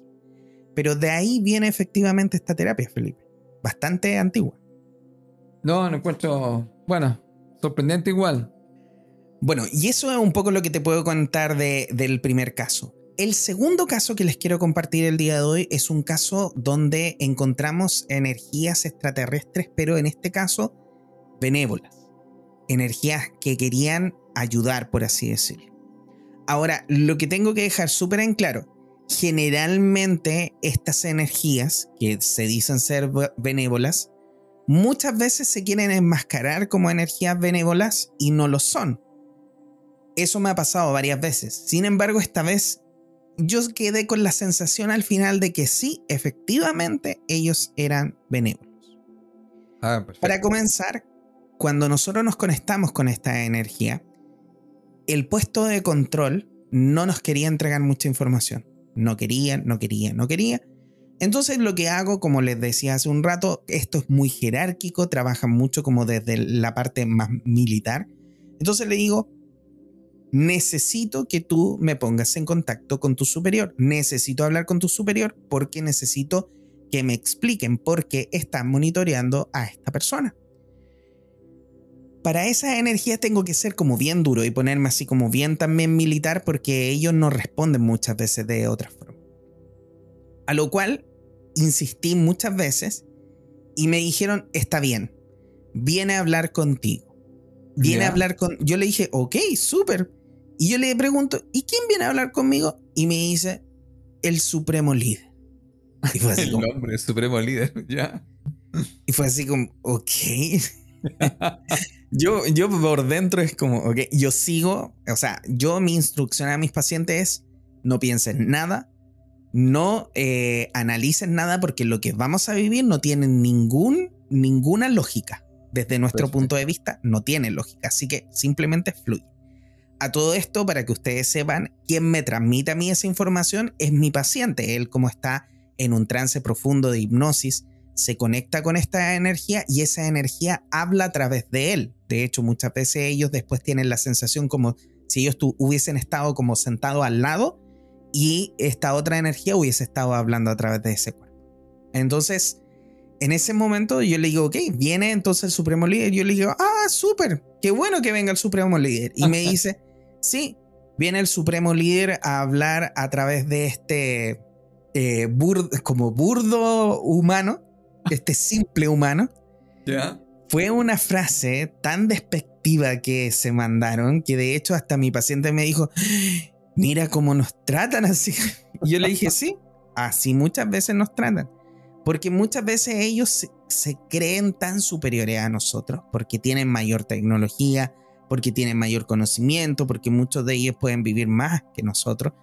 Pero de ahí viene efectivamente esta terapia, Felipe. Bastante antigua. No, no encuentro, bueno, sorprendente igual. Bueno, y eso es un poco lo que te puedo contar del primer caso. El segundo caso que les quiero compartir el día de hoy es un caso donde encontramos energías extraterrestres, pero en este caso benévolas. Energías que querían ayudar, por así decirlo. Ahora, lo que tengo que dejar súper en claro, generalmente estas energías que se dicen ser benévolas, muchas veces se quieren enmascarar como energías benévolas y no lo son. Eso me ha pasado varias veces. Sin embargo, esta vez yo quedé con la sensación al final de que sí, efectivamente, ellos eran benévolos. Ah, Para comenzar, cuando nosotros nos conectamos con esta energía, el puesto de control no nos quería entregar mucha información. No quería, no quería, no quería. Entonces lo que hago, como les decía hace un rato, esto es muy jerárquico, trabajan mucho como desde la parte más militar. Entonces le digo, necesito que tú me pongas en contacto con tu superior. Necesito hablar con tu superior porque necesito que me expliquen por qué están monitoreando a esta persona. Para esas energías tengo que ser como bien duro y ponerme así como bien también militar porque ellos no responden muchas veces de otra forma. A lo cual insistí muchas veces y me dijeron, está bien, viene a hablar contigo. Viene a hablar con... Yo le dije, ok, súper. Y yo le pregunto, ¿y quién viene a hablar conmigo? Y me dice, el supremo líder. Y fue así el hombre, el supremo líder, ya. Y fue así como, ok. yo, yo por dentro es como, ok, yo sigo, o sea, yo mi instrucción a mis pacientes es, no piensen nada, no eh, analicen nada porque lo que vamos a vivir no tiene ningún, ninguna lógica. Desde nuestro punto de vista, no tiene lógica. Así que simplemente fluye. A todo esto, para que ustedes sepan, quien me transmite a mí esa información es mi paciente. Él, como está en un trance profundo de hipnosis, se conecta con esta energía y esa energía habla a través de él. De hecho, muchas veces ellos después tienen la sensación como si ellos hubiesen estado como sentados al lado y esta otra energía hubiese estado hablando a través de ese cuerpo. Entonces, en ese momento yo le digo, ok, viene entonces el Supremo Líder. Yo le digo, ah, súper, qué bueno que venga el Supremo Líder. Y me dice, sí, viene el Supremo Líder a hablar a través de este eh, burdo, como burdo humano, este simple humano. ¿Ya? Fue una frase tan despectiva que se mandaron que de hecho hasta mi paciente me dijo, mira cómo nos tratan así. Y yo le dije, sí, así muchas veces nos tratan. Porque muchas veces ellos se, creen tan superiores a nosotros, porque tienen mayor tecnología, porque tienen mayor conocimiento, porque muchos de ellos pueden vivir más que nosotros.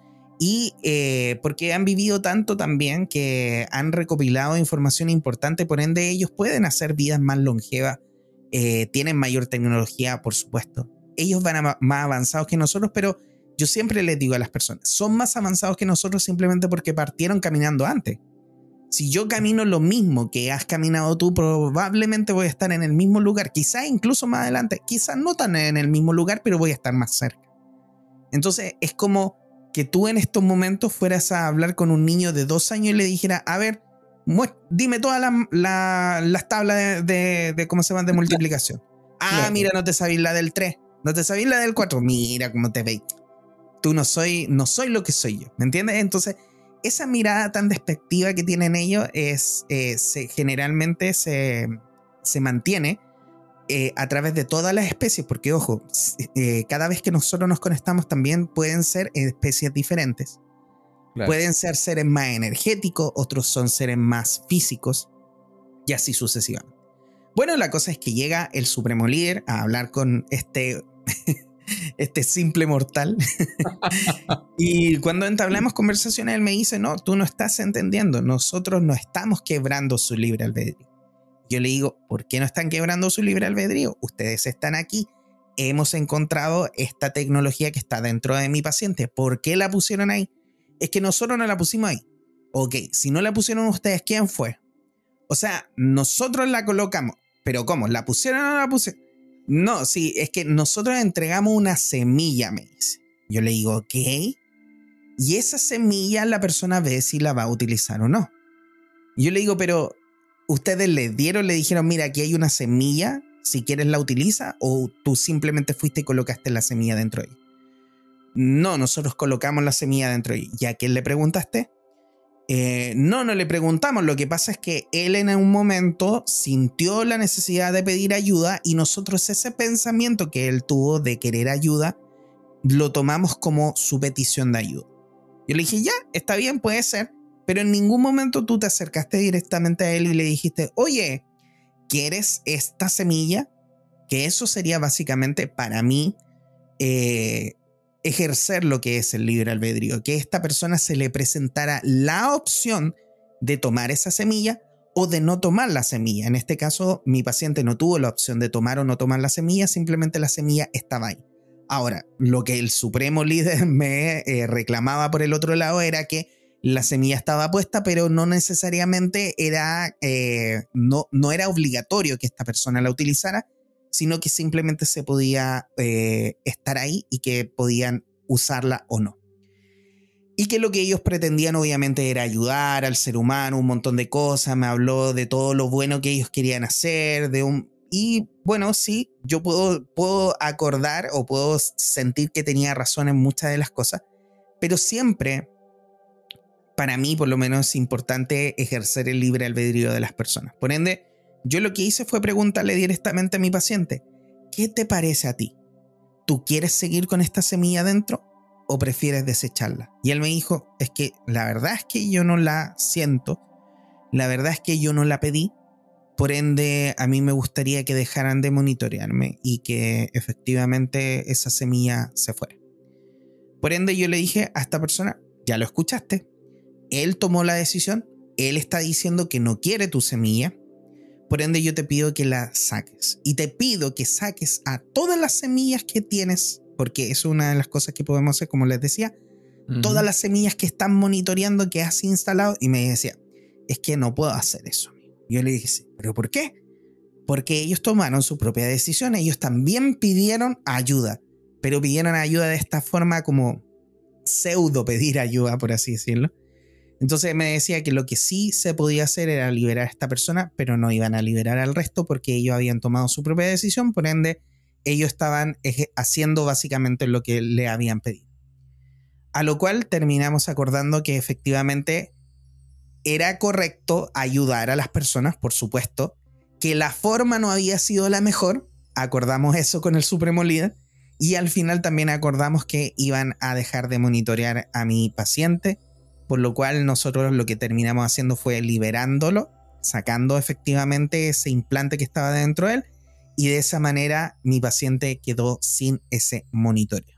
Y eh, porque han vivido tanto también que han recopilado información importante, por ende ellos pueden hacer vidas más longevas, eh, tienen mayor tecnología, por supuesto. Ellos van más avanzados que nosotros, pero yo siempre les digo a las personas, son más avanzados que nosotros simplemente porque partieron caminando antes. Si yo camino lo mismo que has caminado tú, probablemente voy a estar en el mismo lugar, quizás incluso más adelante, quizás no tan en el mismo lugar, pero voy a estar más cerca. Entonces es como que tú en estos momentos fueras a hablar con un niño de dos años y le dijera, a ver, dime todas las tablas de, cómo se van de multiplicación. Ah, mira, no te sabéis la del 3, no te sabéis la del 4, mira cómo te veis tú no soy, no soy lo que soy yo, ¿me entiendes? Entonces, esa mirada tan despectiva que tienen ellos es, eh, generalmente se, se mantiene eh, a través de todas las especies, porque ojo, eh, cada vez que nosotros nos conectamos también pueden ser especies diferentes. Pueden ser seres más energéticos, otros son seres más físicos, y así sucesivamente. Bueno, la cosa es que llega el Supremo Líder a hablar con este este simple mortal. y cuando entablamos conversaciones, él me dice, no, tú no estás entendiendo, nosotros no estamos quebrando su libre albedrío. Yo le digo, ¿por qué no están quebrando su libre albedrío? Ustedes están aquí, hemos encontrado esta tecnología que está dentro de mi paciente, ¿por qué la pusieron ahí? Es que nosotros no la pusimos ahí. Ok, si no la pusieron ustedes, ¿quién fue? O sea, nosotros la colocamos, pero ¿cómo? ¿La pusieron o no la pusieron? No, sí, es que nosotros entregamos una semilla, me dice. Yo le digo, ok. Y esa semilla la persona ve si la va a utilizar o no. Yo le digo, pero ustedes le dieron, le dijeron, mira, aquí hay una semilla, si quieres la utiliza, o tú simplemente fuiste y colocaste la semilla dentro de ella. No, nosotros colocamos la semilla dentro de ella. ¿Y a quién le preguntaste? Eh, no, no le preguntamos. Lo que pasa es que él en un momento sintió la necesidad de pedir ayuda y nosotros ese pensamiento que él tuvo de querer ayuda lo tomamos como su petición de ayuda. Yo le dije, ya, está bien, puede ser, pero en ningún momento tú te acercaste directamente a él y le dijiste, oye, ¿quieres esta semilla? Que eso sería básicamente para mí eh, ejercer lo que es el libre albedrío, que esta persona se le presentara la opción de tomar esa semilla o de no tomar la semilla. En este caso, mi paciente no tuvo la opción de tomar o no tomar la semilla, simplemente la semilla estaba ahí. Ahora, lo que el supremo líder me eh, reclamaba por el otro lado era que la semilla estaba puesta, pero no necesariamente era, eh, no, no era obligatorio que esta persona la utilizara, sino que simplemente se podía eh, estar ahí y que podían usarla o no. Y que lo que ellos pretendían obviamente era ayudar al ser humano, un montón de cosas, me habló de todo lo bueno que ellos querían hacer, de un... y bueno, sí, yo puedo, puedo acordar o puedo sentir que tenía razón en muchas de las cosas, pero siempre, para mí por lo menos, es importante ejercer el libre albedrío de las personas. Por ende, yo lo que hice fue preguntarle directamente a mi paciente, ¿qué te parece a ti? ¿Tú quieres seguir con esta semilla dentro o prefieres desecharla? Y él me dijo, es que la verdad es que yo no la siento, la verdad es que yo no la pedí, por ende a mí me gustaría que dejaran de monitorearme y que efectivamente esa semilla se fuera. Por ende yo le dije a esta persona, ya lo escuchaste, él tomó la decisión, él está diciendo que no quiere tu semilla, por ende, yo te pido que la saques. Y te pido que saques a todas las semillas que tienes, porque es una de las cosas que podemos hacer, como les decía, todas las semillas que están monitoreando que has instalado. Y me decía, es que no puedo hacer eso. Yo le dije, ¿pero por qué? Porque ellos tomaron su propia decisión, ellos también pidieron ayuda, pero pidieron ayuda de esta forma como pseudo pedir ayuda, por así decirlo. Entonces me decía que lo que sí se podía hacer era liberar a esta persona, pero no iban a liberar al resto porque ellos habían tomado su propia decisión, por ende ellos estaban haciendo básicamente lo que le habían pedido. A lo cual terminamos acordando que efectivamente era correcto ayudar a las personas, por supuesto, que la forma no había sido la mejor, acordamos eso con el Supremo Líder, y al final también acordamos que iban a dejar de monitorear a mi paciente por lo cual nosotros lo que terminamos haciendo fue liberándolo, sacando efectivamente ese implante que estaba dentro de él y de esa manera mi paciente quedó sin ese monitoreo.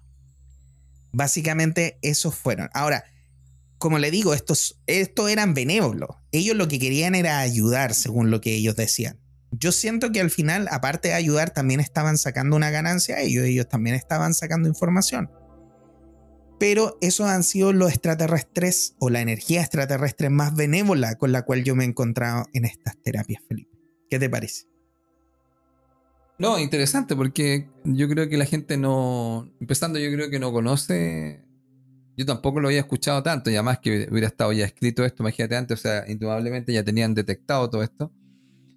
Básicamente esos fueron. Ahora, como le digo, estos, estos eran benévolos. Ellos lo que querían era ayudar, según lo que ellos decían. Yo siento que al final, aparte de ayudar, también estaban sacando una ganancia ellos. Ellos también estaban sacando información pero esos han sido los extraterrestres o la energía extraterrestre más benévola con la cual yo me he encontrado en estas terapias, Felipe. ¿Qué te parece? No, interesante, porque yo creo que la gente no, empezando yo creo que no conoce, yo tampoco lo había escuchado tanto, y además que hubiera estado ya escrito esto, imagínate antes, o sea, indudablemente ya tenían detectado todo esto.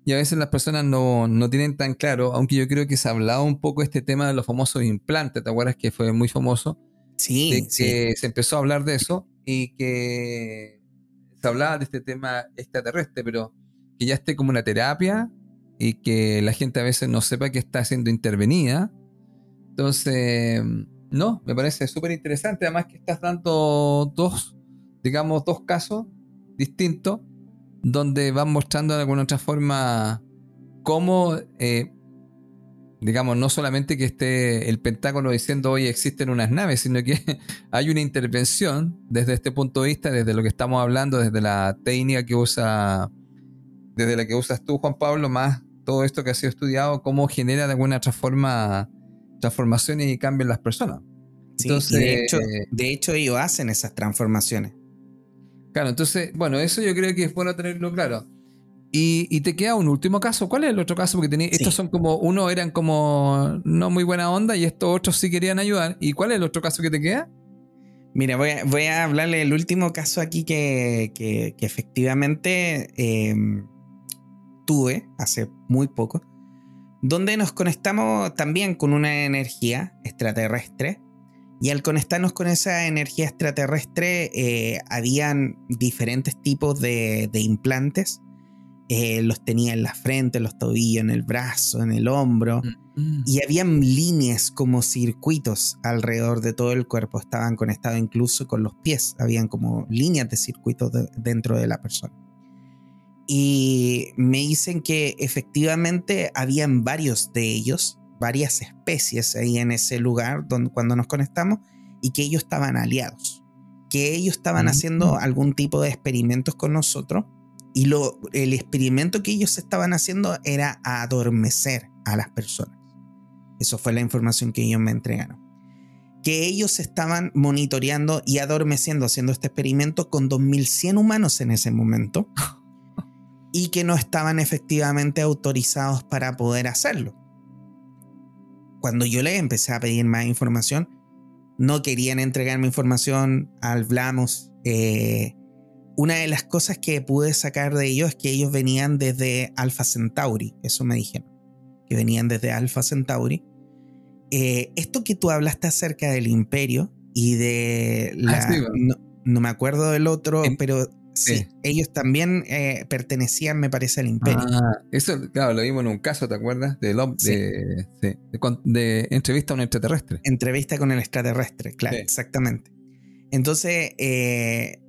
Y a veces las personas no, no tienen tan claro, aunque yo creo que se ha hablado un poco este tema de los famosos implantes, ¿te acuerdas que fue muy famoso? Sí, que se empezó a hablar de eso y que se hablaba de este tema extraterrestre, pero que ya esté como una terapia y que la gente a veces no sepa que está siendo intervenida. Entonces, no, me parece súper interesante. Además que estás dando dos, digamos, dos casos distintos donde van mostrando de alguna otra forma cómo eh, digamos, no solamente que esté el Pentágono diciendo hoy existen unas naves, sino que hay una intervención desde este punto de vista, desde lo que estamos hablando, desde la técnica que usa, desde la que usas tú, Juan Pablo, más todo esto que ha sido estudiado, cómo genera de alguna otra forma transformaciones y cambios en las personas. entonces, de, hecho, de hecho, ellos hacen esas transformaciones. Claro, entonces, bueno, eso yo creo que es bueno tenerlo claro. Y, te queda un último caso. ¿Cuál es el otro caso? Porque estos son como, uno eran como no muy buena onda y estos otros sí querían ayudar. ¿Y cuál es el otro caso que te queda? Mira, voy a, voy a hablarle del último caso aquí que, que, efectivamente em, tuve hace muy poco, donde nos conectamos también con una energía extraterrestre. Y al conectarnos con esa energía extraterrestre, eh, habían diferentes tipos de, de implantes eh, los tenía en la frente, en los tobillos, en el brazo, en el hombro. Mm. Y habían líneas como circuitos alrededor de todo el cuerpo. Estaban conectados incluso con los pies. Habían como líneas de circuitos dentro de la persona. Y me dicen que efectivamente habían varios de ellos, varias especies ahí en ese lugar donde, cuando nos conectamos y que ellos estaban aliados. Que ellos estaban mm, haciendo algún tipo de experimentos con nosotros y lo, el experimento que ellos estaban haciendo era adormecer a las personas. Eso fue la información que ellos me entregaron. Que ellos estaban monitoreando y adormeciendo, haciendo este experimento con 2.100 humanos en ese momento. y que no estaban efectivamente autorizados para poder hacerlo. Cuando yo les empecé a pedir más información, no querían entregarme información, hablamos, eh, una de las cosas que pude sacar de ellos es que ellos venían desde Alpha Centauri, eso me dijeron. que venían desde Alpha Centauri. Eh, esto que tú hablaste acerca del imperio y de la... Ah, sí, bueno. no, me acuerdo del otro, En- pero sí, sí. ellos también eh, pertenecían, me parece, al imperio. Ah, eso, claro, lo vimos en un caso, ¿te acuerdas? De, lo- Sí. de, entrevista a un extraterrestre. Entrevista con el extraterrestre, claro, exactamente. Entonces, eh,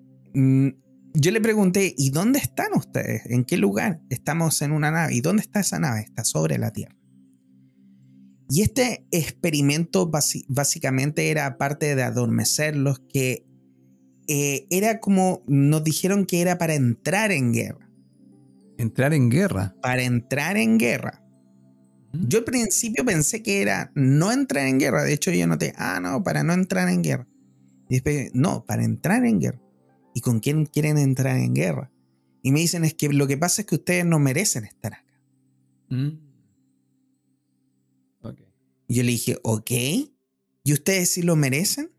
yo le pregunté, ¿y dónde están ustedes? ¿En qué lugar? Estamos en una nave. ¿Y dónde está esa nave? Está sobre la Tierra. Y este experimento básicamente era parte de adormecerlos, que eh, era como nos dijeron que era para entrar en guerra. Entrar en guerra. Para entrar en guerra. Yo al principio pensé que era no entrar en guerra. De hecho, yo noté, ah, no, para no entrar en guerra. Y después, no, para entrar en guerra. ¿Y con quién quieren entrar en guerra? Y me dicen, es que lo que pasa es que ustedes no merecen estar acá. Mm. Yo le dije, ok. ¿Y ustedes sí lo merecen?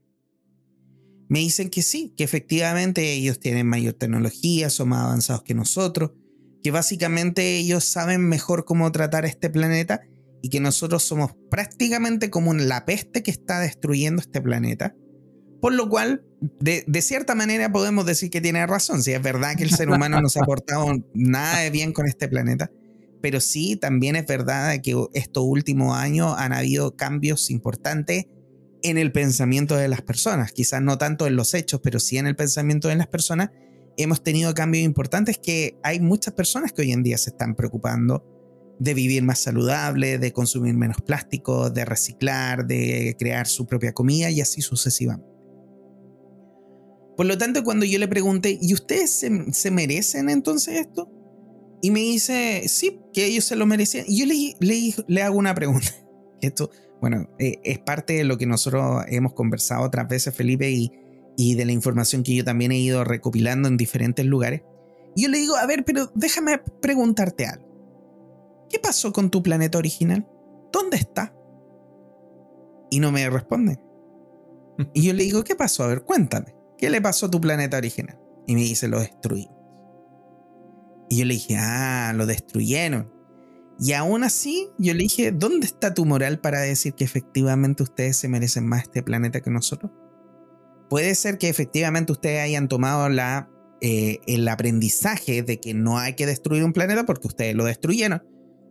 Me dicen que sí, que efectivamente ellos tienen mayor tecnología, son más avanzados que nosotros, que básicamente ellos saben mejor cómo tratar este planeta y que nosotros somos prácticamente como la peste que está destruyendo este planeta. Por lo cual, de, cierta manera podemos decir que tiene razón, si es verdad que el ser humano no se ha portado nada de bien con este planeta, pero sí también es verdad que estos últimos años han habido cambios importantes en el pensamiento de las personas, quizás no tanto en los hechos, pero sí en el pensamiento de las personas. Hemos tenido cambios importantes que hay muchas personas que hoy en día se están preocupando de vivir más saludable, de consumir menos plástico, de reciclar, de crear su propia comida y así sucesivamente. Por lo tanto, cuando yo le pregunté, ¿y ustedes se, se merecen entonces esto? Y me dice, sí, que ellos se lo merecían. Y yo le, le, le hago una pregunta. Esto, bueno, eh, es parte de lo que nosotros hemos conversado otras veces, Felipe, y, y de la información que yo también he ido recopilando en diferentes lugares. Y yo le digo, a ver, pero déjame preguntarte algo. ¿Qué pasó con tu planeta original? ¿Dónde está? Y no me responde. Y yo le digo, ¿qué pasó? A ver, cuéntame. ¿Qué le pasó a tu planeta original? Y me dice, lo destruimos. Y yo le dije, ah, lo destruyeron. Y aún así, yo le dije, ¿dónde está tu moral para decir que efectivamente ustedes se merecen más este planeta que nosotros? Puede ser que efectivamente ustedes hayan tomado la, eh, el aprendizaje de que no hay que destruir un planeta porque ustedes lo destruyeron.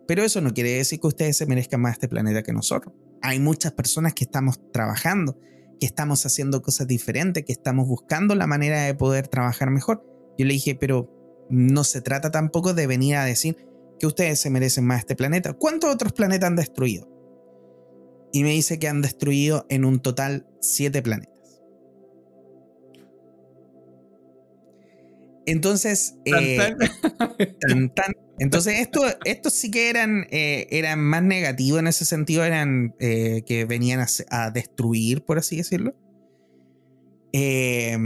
Pero eso no quiere decir que ustedes se merezcan más este planeta que nosotros. Hay muchas personas que estamos trabajando, que estamos haciendo cosas diferentes, que estamos buscando la manera de poder trabajar mejor. Yo le dije, pero no se trata tampoco de venir a decir que ustedes se merecen más este planeta. ¿Cuántos otros planetas han destruido? Y me dice que han destruido en un total siete planetas. Entonces, eh, tan, tan. entonces esto, estos sí que eran, eh, eran más negativos en ese sentido, eran eh, que venían a, a, destruir, por así decirlo. Eh,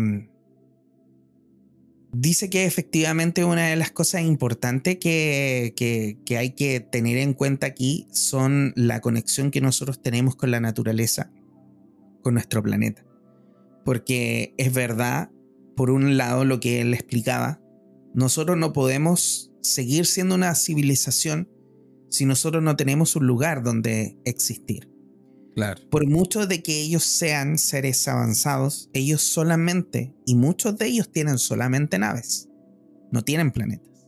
dice que efectivamente una de las cosas importantes que, que, que, hay que tener en cuenta aquí son la conexión que nosotros tenemos con la naturaleza, con nuestro planeta. Porque es verdad, por un lado, lo que él explicaba, nosotros no podemos seguir siendo una civilización si nosotros no tenemos un lugar donde existir. Claro. Por mucho de que ellos sean seres avanzados, ellos solamente, y muchos de ellos tienen solamente naves, no tienen planetas.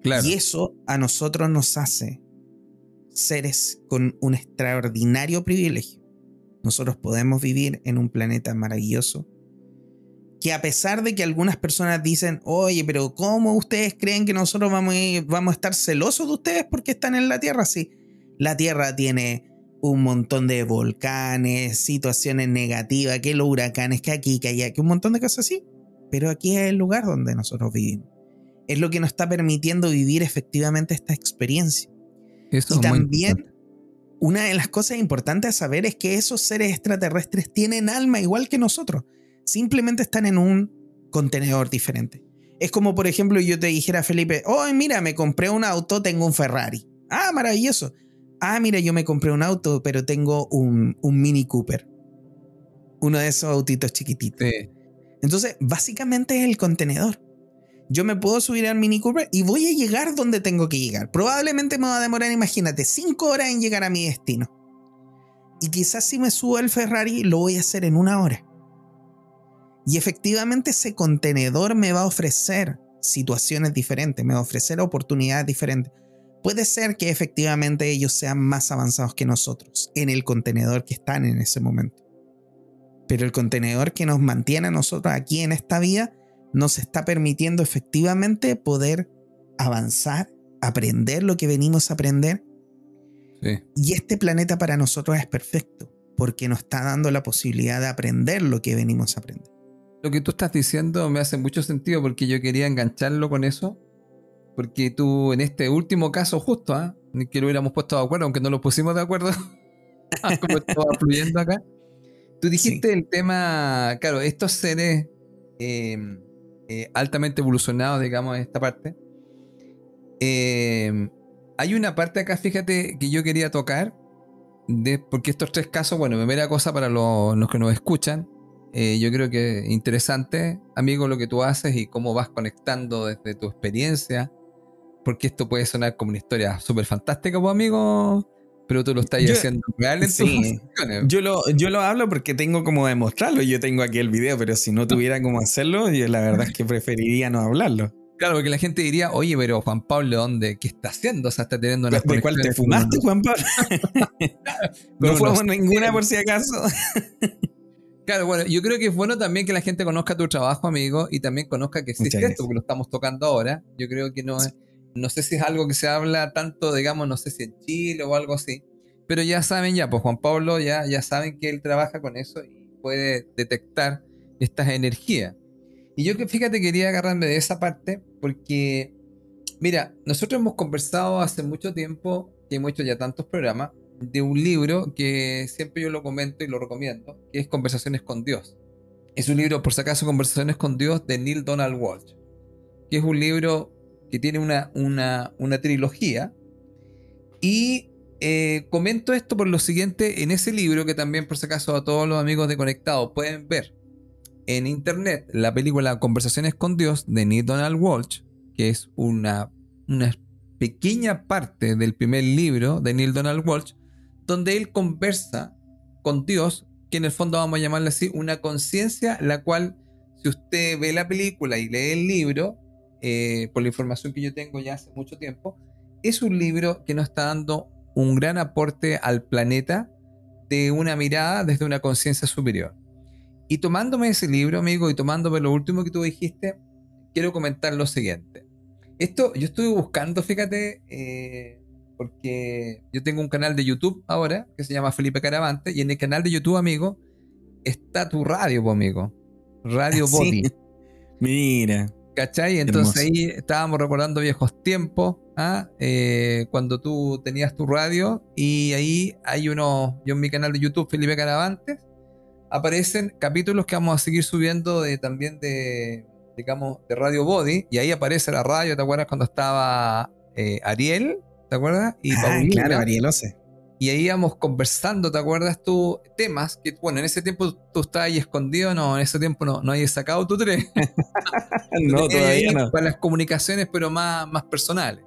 Claro. Y eso a nosotros nos hace seres con un extraordinario privilegio. Nosotros podemos vivir en un planeta maravilloso que a pesar de que algunas personas dicen, oye, pero ¿cómo ustedes creen que nosotros vamos a, ir, vamos a estar celosos de ustedes porque están en la Tierra? Sí, la Tierra tiene un montón de volcanes, situaciones negativas, que los huracanes, que aquí, que allá, que un montón de cosas así. Pero aquí es el lugar donde nosotros vivimos. Es lo que nos está permitiendo vivir efectivamente esta experiencia. Eso y también, una de las cosas importantes a saber es que esos seres extraterrestres tienen alma igual que nosotros. Simplemente están en un contenedor diferente. Es como, por ejemplo, yo te dijera, Felipe, oh, mira, me compré un auto, tengo un Ferrari. Ah, maravilloso ah, mira, yo me compré un auto, pero tengo un, un Mini Cooper. Uno de esos autitos chiquititos. Sí. Entonces, básicamente es el contenedor. yo me puedo subir al Mini Cooper y voy a llegar donde tengo que llegar. Probablemente me va a demorar, imagínate, 5 horas en llegar a mi destino. Y quizás si me subo al Ferrari lo voy a hacer en una hora. Y efectivamente ese contenedor me va a ofrecer situaciones diferentes, me va a ofrecer oportunidades diferentes. Puede ser que efectivamente ellos sean más avanzados que nosotros en el contenedor que están en ese momento. Pero el contenedor que nos mantiene a nosotros aquí en esta vida nos está permitiendo efectivamente poder avanzar, aprender lo que venimos a aprender. Y este planeta para nosotros es perfecto, porque nos está dando la posibilidad de aprender lo que venimos a aprender. Lo que tú estás diciendo me hace mucho sentido porque yo quería engancharlo con eso. Porque tú, en este último caso, justo, ¿ah? que lo hubiéramos puesto de acuerdo, aunque no lo pusimos de acuerdo, como estaba fluyendo acá. Tú dijiste el tema, claro, estos seres em, eh, altamente evolucionados, digamos, en esta parte. Em, hay una parte acá, fíjate, que yo quería tocar, de, porque estos tres casos, bueno, primera cosa para los, que nos escuchan, eh, yo creo que es interesante, amigo, lo que tú haces y cómo vas conectando desde tu experiencia, porque esto puede sonar como una historia súper fantástica, pues, amigo, pero tú lo estás haciendo real en sí, yo lo, yo lo hablo porque tengo como demostrarlo. Yo tengo aquí el video, pero si no tuviera cómo hacerlo, yo la verdad es que preferiría no hablarlo. Claro, porque la gente diría, oye, pero Juan Pablo, ¿dónde? ¿Qué está haciendo? O sea, está teniendo una. ¿De cuál te fumaste, Juan Pablo? no, fuimos ninguna por si acaso. Claro, bueno, yo creo que es bueno también que la gente conozca tu trabajo, amigo, y también conozca que existe esto, porque lo estamos tocando ahora. Yo creo que no es, no sé si es algo que se habla tanto, digamos, no sé si en Chile o algo así. Pero ya saben, ya, pues Juan Pablo ya, ya saben que él trabaja con eso y puede detectar estas energías. Y yo que fíjate quería agarrarme de esa parte porque, mira, nosotros hemos conversado hace mucho tiempo, que hemos hecho ya tantos programas, de un libro que siempre yo lo comento y lo recomiendo, que es Conversaciones con Dios. Es un libro, por si acaso, Conversaciones con Dios de Neil Donald Walsh, que es un libro que tiene una, una, trilogía. Y eh, comento esto por lo siguiente, en ese libro, que también por si acaso a todos los amigos de Conectado pueden ver en internet, la película Conversaciones con Dios de Neil Donald Walsh, que es una, una pequeña parte del primer libro de Neil Donald Walsh, donde él conversa con Dios, que en el fondo vamos a llamarle así, una conciencia, la cual, si usted ve la película y lee el libro, eh, por la información que yo tengo ya hace mucho tiempo, es un libro que nos está dando un gran aporte al planeta de una mirada desde una conciencia superior. Y tomándome ese libro, amigo, y tomándome lo último que tú dijiste, quiero comentar lo siguiente. Esto yo estuve buscando, fíjate, eh, porque yo tengo un canal de YouTube ahora que se llama Felipe Caravante, y en el canal de YouTube, amigo, está tu radio, amigo. Radio Body. Mira. ¿Cachai? Entonces ahí estábamos recordando viejos tiempos, ¿ah? eh, cuando tú tenías tu radio y ahí hay uno, yo en mi canal de YouTube, Felipe Caravantes, aparecen capítulos que vamos a seguir subiendo de, también de, digamos, de Radio Body y ahí aparece la radio, ¿te acuerdas cuando estaba eh, Ariel? ¿Te acuerdas? Y ah, claro, Ariel Ose. Y ahí íbamos conversando, ¿te acuerdas tú? Temas que, bueno, en ese tiempo tú estabas ahí escondido, no, en ese tiempo no, no hayas sacado tu tren. no, todavía no. Para las comunicaciones, pero más, más personales.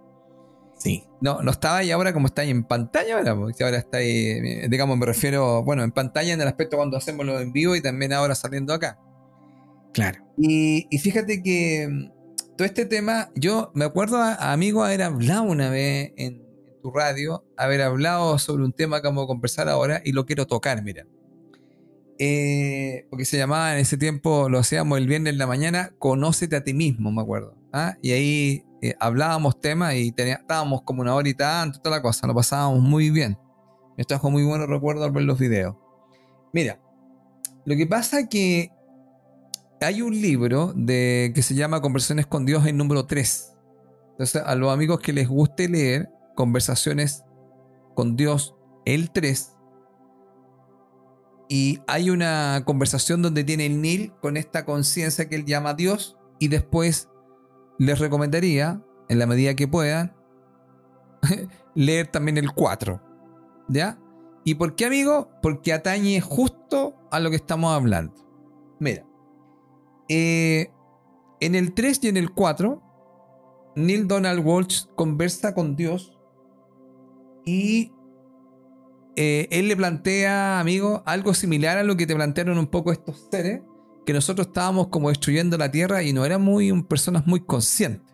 Sí. No, no estaba ahí ahora como está ahí en pantalla ahora, porque ahora está ahí, digamos, me refiero, bueno, en pantalla en el aspecto cuando hacemos lo en vivo y también ahora saliendo acá. Claro. Y, y fíjate que mm, todo este tema, yo me acuerdo amigo haber hablado una vez en, radio haber hablado sobre un tema que vamos a conversar ahora y lo quiero tocar, mira. Eh, porque se llamaba en ese tiempo, lo hacíamos el viernes en la mañana, Conócete a ti mismo, me acuerdo. ¿ah? Y ahí eh, hablábamos temas y estábamos como una hora y tanto, toda la cosa, lo pasábamos muy bien. Me trajo muy buenos recuerdos al ver los videos. Mira, lo que pasa que hay un libro de, que se llama Conversaciones con Dios en número 3. Entonces, a los amigos que les guste leer, conversaciones con Dios, el 3. Y hay una conversación donde tiene el Nil con esta conciencia que él llama Dios. Y después les recomendaría, en la medida que puedan, leer también el 4. ¿Ya? ¿Y por qué, amigo? Porque atañe justo a lo que estamos hablando. Mira, eh, en el 3 y en el 4, Neil Donald Walsh conversa con Dios y eh, él le plantea, amigo, algo similar a lo que te plantearon un poco estos seres, que nosotros estábamos como destruyendo la tierra y no eran muy, personas muy conscientes.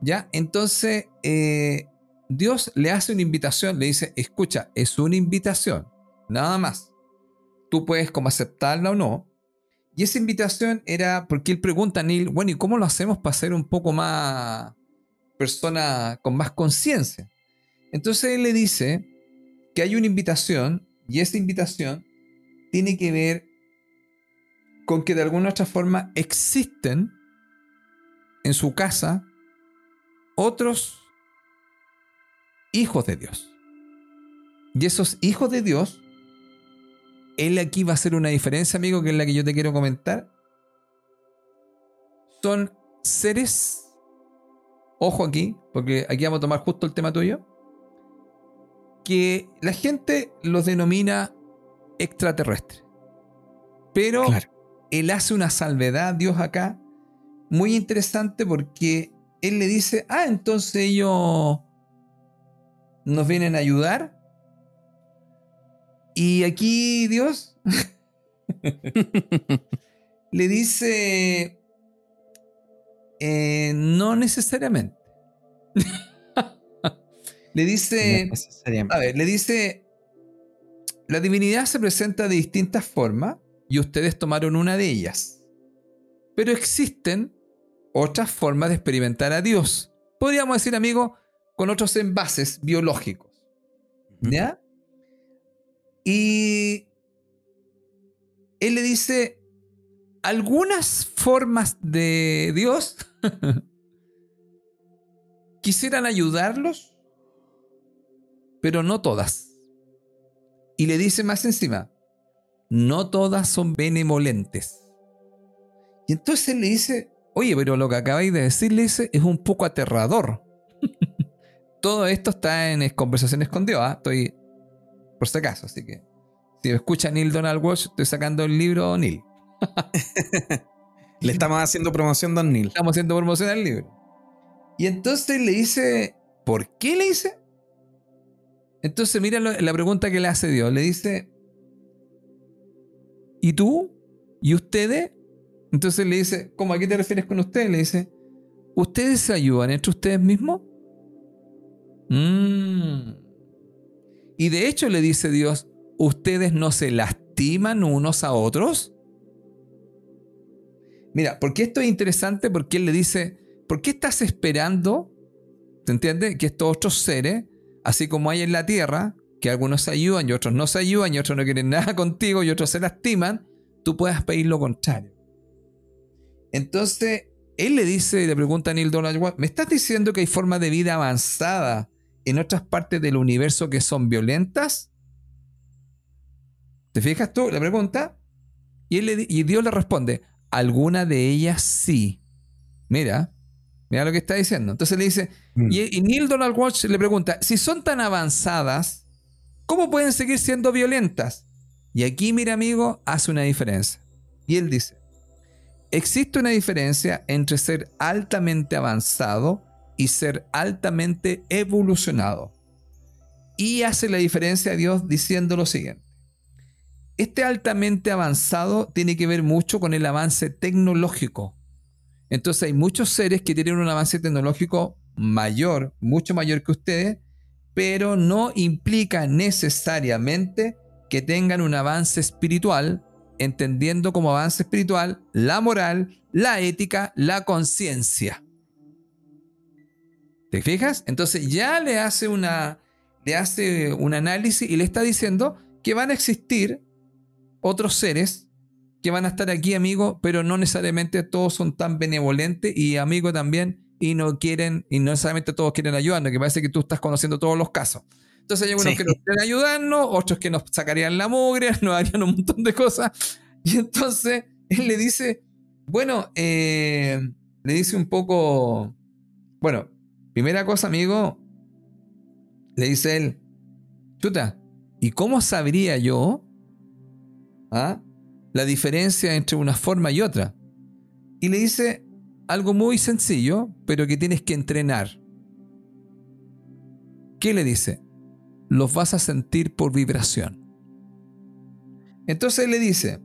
¿Ya? Entonces, eh, Dios le hace una invitación, le dice, escucha, es una invitación, nada más. Tú puedes como aceptarla o no. Y esa invitación era porque él pregunta a Neil, bueno, ¿y cómo lo hacemos para ser un poco más persona con más conciencia? Entonces él le dice que hay una invitación y esa invitación tiene que ver con que de alguna u otra forma existen en su casa otros hijos de Dios. Y esos hijos de Dios, él aquí va a hacer una diferencia, amigo, que es la que yo te quiero comentar. Son seres, ojo aquí, porque aquí vamos a tomar justo el tema tuyo, que la gente los denomina extraterrestres. Pero él hace una salvedad, Dios acá, muy interesante porque él le dice, ah, entonces ellos nos vienen a ayudar. Y aquí Dios le dice, eh, no necesariamente. le dice, a ver, le dice, la divinidad se presenta de distintas formas y ustedes tomaron una de ellas. Pero existen otras formas de experimentar a Dios. Podríamos decir, amigo, con otros envases biológicos. ¿Ya? Y él le dice, algunas formas de Dios quisieran ayudarlos, pero no todas. Y le dice más encima, no todas son benevolentes. Y entonces él le dice, oye, pero lo que acabáis de decirle es un poco aterrador. Todo esto está en conversaciones con Dios, ¿ah? estoy por si acaso, así que si escucha Neil Donald Walsh, estoy sacando el libro Neil. le estamos haciendo promoción a Don Neil. Estamos haciendo promoción al libro. Y entonces le dice, ¿por qué le dice? Entonces mira la pregunta que le hace Dios. Le dice, ¿y tú? ¿Y ustedes? Entonces le dice, ¿cómo a qué te refieres con ustedes? Le dice, ¿ustedes se ayudan entre ustedes mismos? Mm. Y de hecho le dice Dios, ¿ustedes no se lastiman unos a otros? Mira, porque esto es interesante porque él le dice, ¿por qué estás esperando? ¿Te entiendes? Que estos otros seres, así como hay en la tierra, que algunos se ayudan y otros no se ayudan y otros no quieren nada contigo y otros se lastiman, tú puedas pedir lo contrario. Entonces, él le dice, le pregunta a Neil Donald ¿me estás diciendo que hay formas de vida avanzada en otras partes del universo que son violentas? ¿Te fijas tú? La pregunta. Y, él y Dios le responde, alguna de ellas sí. Mira, mira lo que está diciendo. Entonces le dice, mm. y, y Neil Donald Walsh le pregunta, si son tan avanzadas, ¿Cómo pueden seguir siendo violentas? Y aquí, mira amigo, hace una diferencia. Y él dice, existe una diferencia entre ser altamente avanzado y ser altamente evolucionado. Y hace la diferencia a Dios diciendo lo siguiente. Este altamente avanzado tiene que ver mucho con el avance tecnológico. Entonces hay muchos seres que tienen un avance tecnológico mayor, mucho mayor que ustedes, pero no implica necesariamente que tengan un avance espiritual, entendiendo como avance espiritual la moral, la ética, la conciencia. ¿Te fijas? Entonces ya le hace una le hace un análisis y le está diciendo que van a existir otros seres que van a estar aquí, amigo, pero no necesariamente todos son tan benevolentes y amigo también y no quieren, y no necesariamente todos quieren ayudarnos, que parece que tú estás conociendo todos los casos. Entonces hay unos que nos quieren ayudarnos, otros que nos sacarían la mugre, nos harían un montón de cosas. Y entonces él le dice, bueno, eh, le dice un poco, bueno, primera cosa, amigo, le dice él, chuta, ¿y cómo sabría yo ah, la diferencia entre una forma y otra? Y le dice, algo muy sencillo, pero que tienes que entrenar. ¿Qué le dice? Los vas a sentir por vibración. Entonces le dice,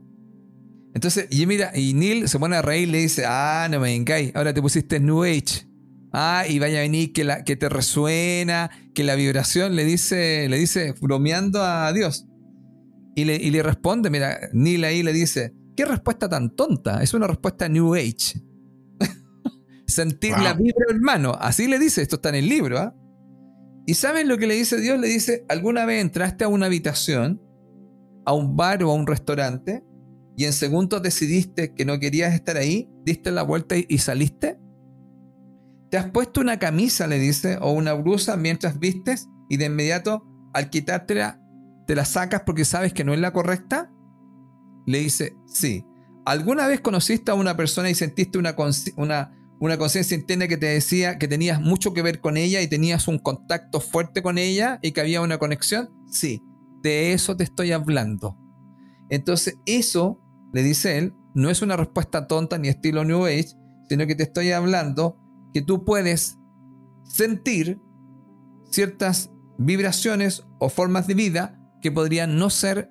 entonces, y mira, y Neil se pone a reír y le dice, ah, no me encay, ahora te pusiste New Age. Ah, y vaya a venir que, la, que te resuena, que la vibración le dice, le dice, bromeando a Dios. Y le, y le responde, mira, Neil ahí le dice, qué respuesta tan tonta, es una respuesta New Age. Sentir la vibra, hermano, así le dice, esto está en el libro. ¿ah? ¿Y saben lo que le dice Dios? Le dice, ¿alguna vez entraste a una habitación, a un bar o a un restaurante, y en segundos decidiste que no querías estar ahí, diste la vuelta y saliste? ¿Te has puesto una camisa, le dice, o una blusa mientras vistes y de inmediato al quitártela te la sacas porque sabes que no es la correcta? Le dice, sí. ¿Alguna vez conociste a una persona y sentiste una, una, una conciencia interna que te decía que tenías mucho que ver con ella y tenías un contacto fuerte con ella y que había una conexión? Sí, de eso te estoy hablando. Entonces eso, le dice él, no es una respuesta tonta ni estilo New Age, sino que te estoy hablando que tú puedes sentir ciertas vibraciones o formas de vida que podrían no ser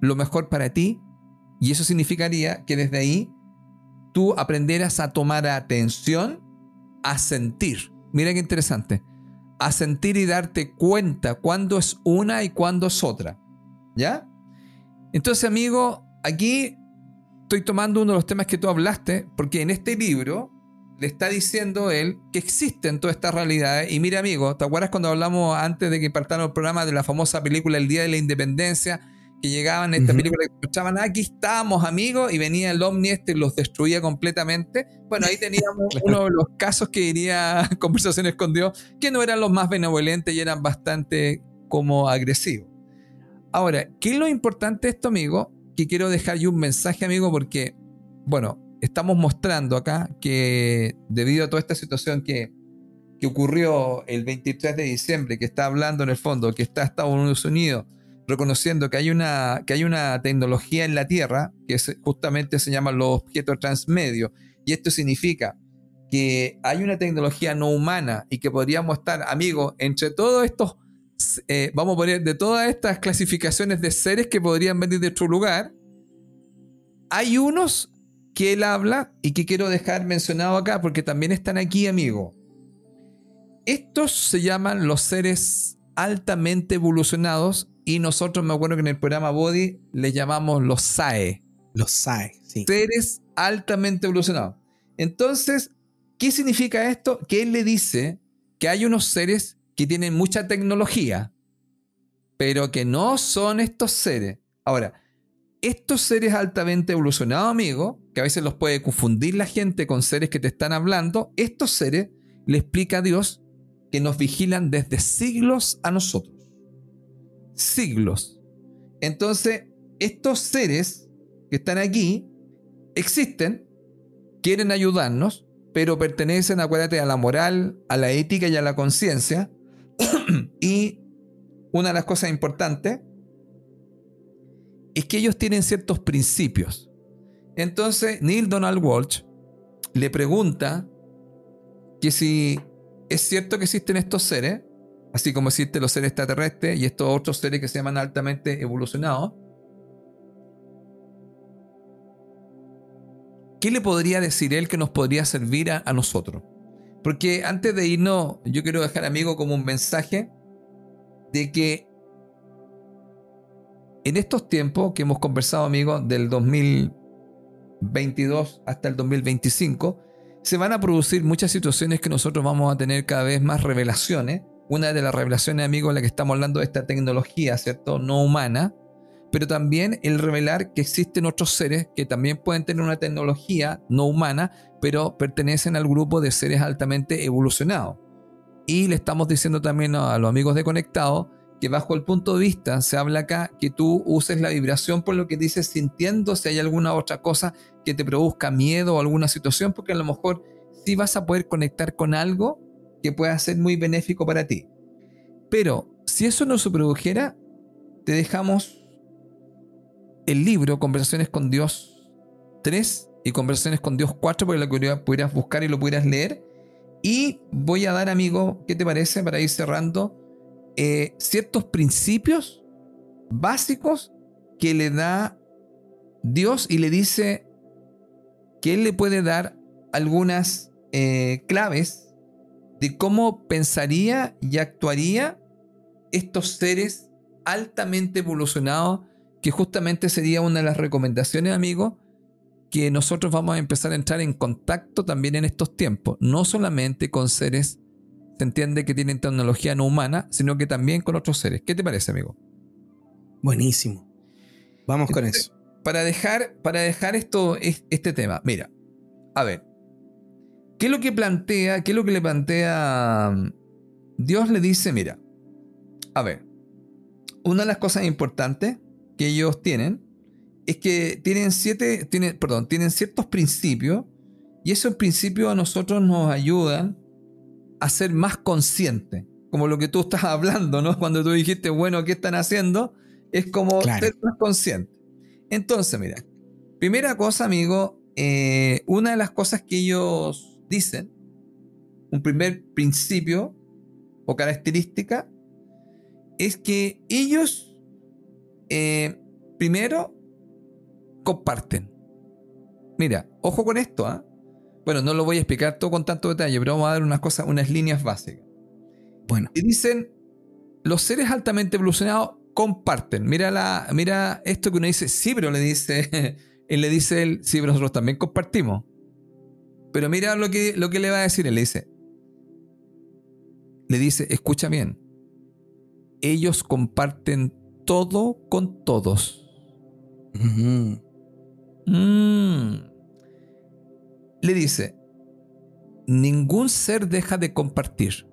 lo mejor para ti y eso significaría que desde ahí tú aprenderas a tomar atención, a sentir. Mira qué interesante. A sentir y darte cuenta cuándo es una y cuándo es otra. ¿Ya? Entonces, amigo, aquí estoy tomando uno de los temas que tú hablaste, porque en este libro le está diciendo él que existen todas estas realidades. Y mira, amigo, ¿te acuerdas cuando hablamos antes de que partamos el programa de la famosa película El Día de la Independencia? Que llegaban esta película y escuchaban, aquí estamos, amigos, y venía el ovni este y los destruía completamente. Bueno, ahí teníamos uno de los casos que diría Conversaciones con Dios, que no eran los más benevolentes y eran bastante como agresivos. Ahora, ¿qué es lo importante de esto, amigo? Que quiero dejar yo un mensaje, amigo, porque, bueno, estamos mostrando acá que debido a toda esta situación que, que ocurrió el 23 de diciembre, que está hablando en el fondo, que está Estados Unidos reconociendo que hay una, que hay una tecnología en la Tierra que justamente se llaman los objetos transmedios. Y esto significa que hay una tecnología no humana y que podríamos estar, amigos, entre todos estos, eh, vamos a poner, de todas estas clasificaciones de seres que podrían venir de otro lugar, hay unos que él habla y que quiero dejar mencionado acá porque también están aquí, amigo. Estos se llaman los seres altamente evolucionados y nosotros me acuerdo que en el programa Body les llamamos los SAE. Los SAE, sí. Seres altamente evolucionados. Entonces, ¿qué significa esto? Que él le dice que hay unos seres que tienen mucha tecnología, pero que no son estos seres. Ahora, estos seres altamente evolucionados, amigo, que a veces los puede confundir la gente con seres que te están hablando, estos seres le explica a Dios que nos vigilan desde siglos a nosotros. Siglos. Entonces, estos seres que están aquí existen, quieren ayudarnos, pero pertenecen, acuérdate, a la moral, a la ética y a la conciencia. y una de las cosas importantes es que ellos tienen ciertos principios. Entonces, Neil Donald Walsh le pregunta que si es cierto que existen estos seres, así como existen los seres extraterrestres y estos otros seres que se llaman altamente evolucionados, ¿qué le podría decir él que nos podría servir a, nosotros? Porque antes de irnos, yo quiero dejar, amigo, como un mensaje de que en estos tiempos que hemos conversado, amigos, del 2022 hasta el 2025, se van a producir muchas situaciones que nosotros vamos a tener cada vez más revelaciones. Una de las revelaciones, amigos, en la que estamos hablando de esta tecnología, ¿cierto? No humana, pero también el revelar que existen otros seres que también pueden tener una tecnología no humana, pero pertenecen al grupo de seres altamente evolucionados. Y le estamos diciendo también a los amigos de Conectado que bajo el punto de vista se habla acá que tú uses la vibración por lo que dices sintiendo si hay alguna otra cosa que te produzca miedo o alguna situación, porque a lo mejor sí vas a poder conectar con algo que pueda ser muy benéfico para ti. Pero si eso no se produjera, te dejamos el libro Conversaciones con Dios 3 y Conversaciones con Dios 4 para que lo pudieras buscar y lo pudieras leer. Y voy a dar, amigo, ¿qué te parece para ir cerrando? Eh, ciertos principios básicos que le da Dios y le dice que Él le puede dar algunas eh, claves de cómo pensaría y actuaría estos seres altamente evolucionados, que justamente sería una de las recomendaciones, amigo, que nosotros vamos a empezar a entrar en contacto también en estos tiempos, no solamente con seres, se entiende que tienen tecnología no humana, sino que también con otros seres. ¿Qué te parece, amigo? Buenísimo. Vamos con eso. Para dejar, para dejar esto, este tema, mira, a ver, ¿qué es lo que plantea? ¿Qué es lo que le plantea? Mm, Dios le dice, mira, a ver, una de las cosas importantes que ellos tienen es que tienen siete, tienen, perdón, tienen ciertos principios y esos principios a nosotros nos ayudan a ser más conscientes. Como lo que tú estás hablando, ¿no? Cuando tú dijiste, bueno, ¿qué están haciendo? Es como ser más consciente. Entonces, mira, primera cosa, amigo, eh, una de las cosas que ellos dicen, un primer principio o característica, es que ellos, eh, primero, comparten. Mira, ojo con esto, ¿ah? Bueno, no lo voy a explicar todo con tanto detalle, pero vamos a dar unas cosas, unas líneas básicas. Bueno. Y dicen, los seres altamente evolucionados comparten. Mira, la, mira esto que uno dice, sí, pero le dice, él le dice él, sí, pero nosotros también compartimos. Pero mira lo que, lo que le va a decir, él le dice, le dice, escucha bien, ellos comparten todo con todos. Mm. Le dice, ningún ser deja de compartir.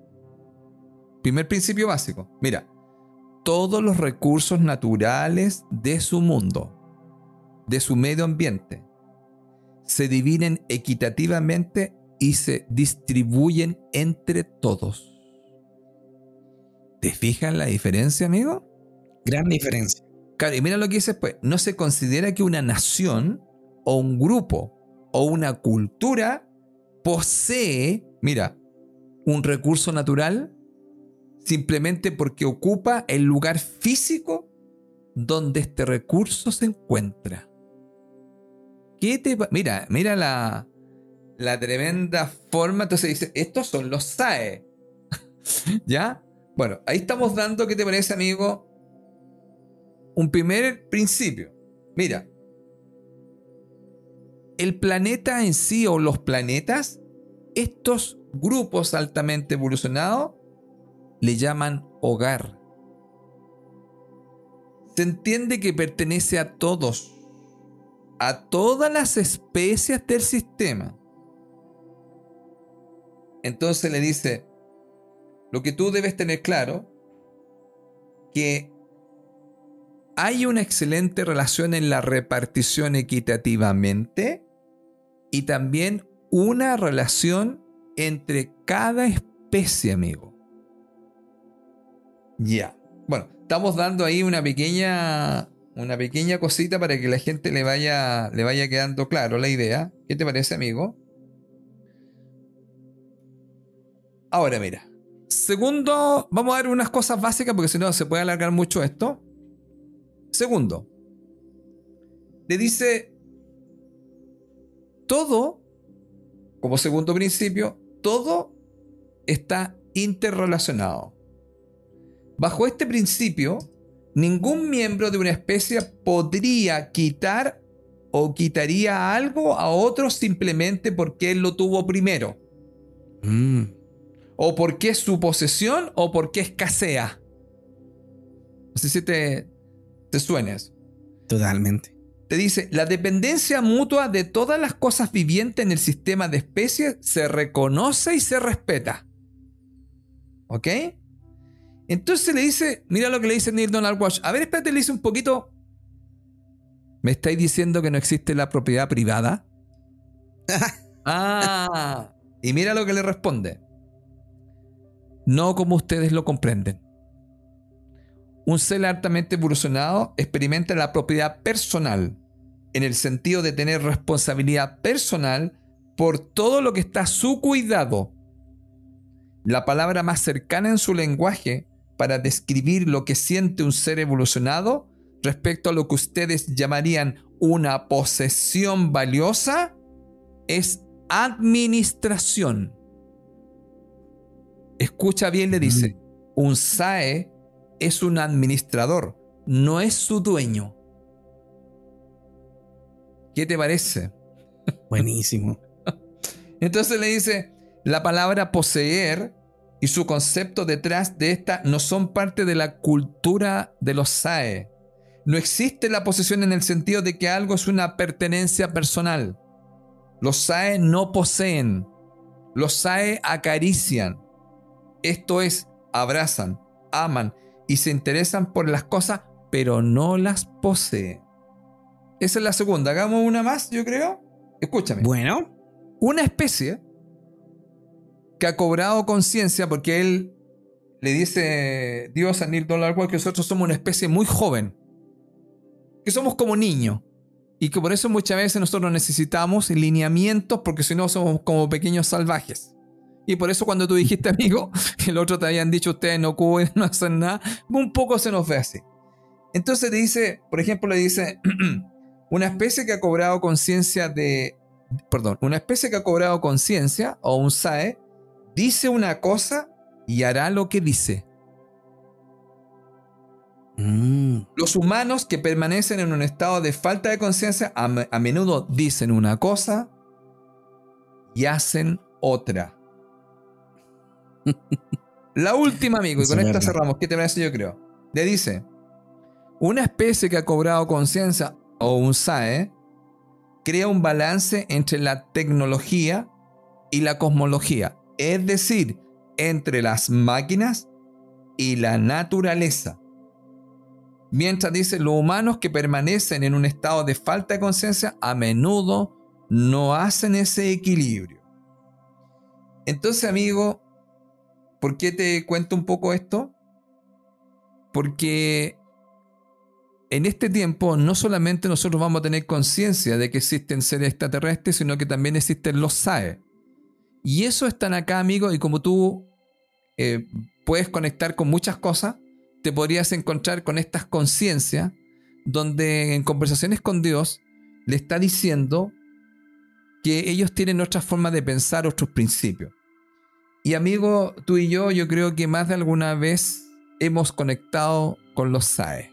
Primer principio básico. Mira, todos los recursos naturales de su mundo, de su medio ambiente, se dividen equitativamente y se distribuyen entre todos. ¿Te fijas la diferencia, amigo? Gran diferencia. Claro, y mira lo que dice después. No se considera que una nación o un grupo o una cultura posee, mira, un recurso natural simplemente porque ocupa el lugar físico donde este recurso se encuentra. ¿Qué te mira, mira la, la tremenda forma. Entonces dice, estos son los SAE. ¿Ya? Bueno, ahí estamos dando, ¿qué te parece, amigo? Un primer principio. Mira, el planeta en sí o los planetas, estos grupos altamente evolucionados le llaman hogar. Se entiende que pertenece a todos, a todas las especies del sistema. Entonces le dice, lo que tú debes tener claro, que hay una excelente relación en la repartición equitativamente y también una relación entre cada especie, amigo. Ya. Bueno, estamos dando ahí una pequeña una pequeña cosita para que la gente le vaya le vaya quedando claro la idea. ¿Qué te parece, amigo? Ahora mira. Segundo, vamos a dar unas cosas básicas porque si no se puede alargar mucho esto. Segundo, le dice todo, como segundo principio, todo está interrelacionado. Bajo este principio, ningún miembro de una especie podría quitar o quitaría algo a otro simplemente porque él lo tuvo primero. Mm. O porque es su posesión o porque escasea. No sé si te, te suena eso. Totalmente te dice, la dependencia mutua de todas las cosas vivientes en el sistema de especies se reconoce y se respeta. ¿Ok? Entonces le dice, mira lo que le dice Neil Donald Walsh. A ver, espérate, le dice un poquito. ¿Me estáis diciendo que no existe la propiedad privada? ah, y mira lo que le responde. No como ustedes lo comprenden. Un ser altamente evolucionado experimenta la propiedad personal, en el sentido de tener responsabilidad personal por todo lo que está a su cuidado. La palabra más cercana en su lenguaje para describir lo que siente un ser evolucionado respecto a lo que ustedes llamarían una posesión valiosa es administración. Escucha bien, le dice, un SAE es un administrador, no es su dueño. ¿Qué te parece? Buenísimo. Entonces le dice, la palabra poseer y su concepto detrás de esta no son parte de la cultura de los SAE. No existe la posesión en el sentido de que algo es una pertenencia personal. Los SAE no poseen. Los SAE acarician. Esto es, abrazan, aman y se interesan por las cosas, pero no las poseen. Esa es la segunda. Hagamos una más, yo creo. Escúchame. Bueno. Una especie que ha cobrado conciencia porque él le dice Dios a Neil Dollar que nosotros somos una especie muy joven, que somos como niños y que por eso muchas veces nosotros necesitamos lineamientos porque si no somos como pequeños salvajes. Y por eso cuando tú dijiste, amigo, que el otro te habían dicho ustedes no cuiden, no hacen nada, un poco se nos ve así. Entonces le dice, por ejemplo, le dice, una especie que ha cobrado conciencia de, perdón, una especie que ha cobrado conciencia o un SAE dice una cosa y hará lo que dice. Mm. Los humanos que permanecen en un estado de falta de conciencia a, menudo dicen una cosa y hacen otra. La última, amigo, y con esta cerramos. ¿Qué te parece? Yo creo. Le dice: Una especie que ha cobrado conciencia o un SAE crea un balance entre la tecnología y la cosmología es decir, entre las máquinas y la naturaleza. Mientras dice, los humanos que permanecen en un estado de falta de conciencia a menudo no hacen ese equilibrio. Entonces, amigo, ¿por qué te cuento un poco esto? Porque en este tiempo no solamente nosotros vamos a tener conciencia de que existen seres extraterrestres, sino que también existen los SAE. Y eso están acá, amigo, y como tú eh, puedes conectar con muchas cosas, te podrías encontrar con estas conciencias donde en conversaciones con Dios le está diciendo que ellos tienen otra forma de pensar, otros principios. Y amigo, tú y yo, yo creo que más de alguna vez hemos conectado con los SAE.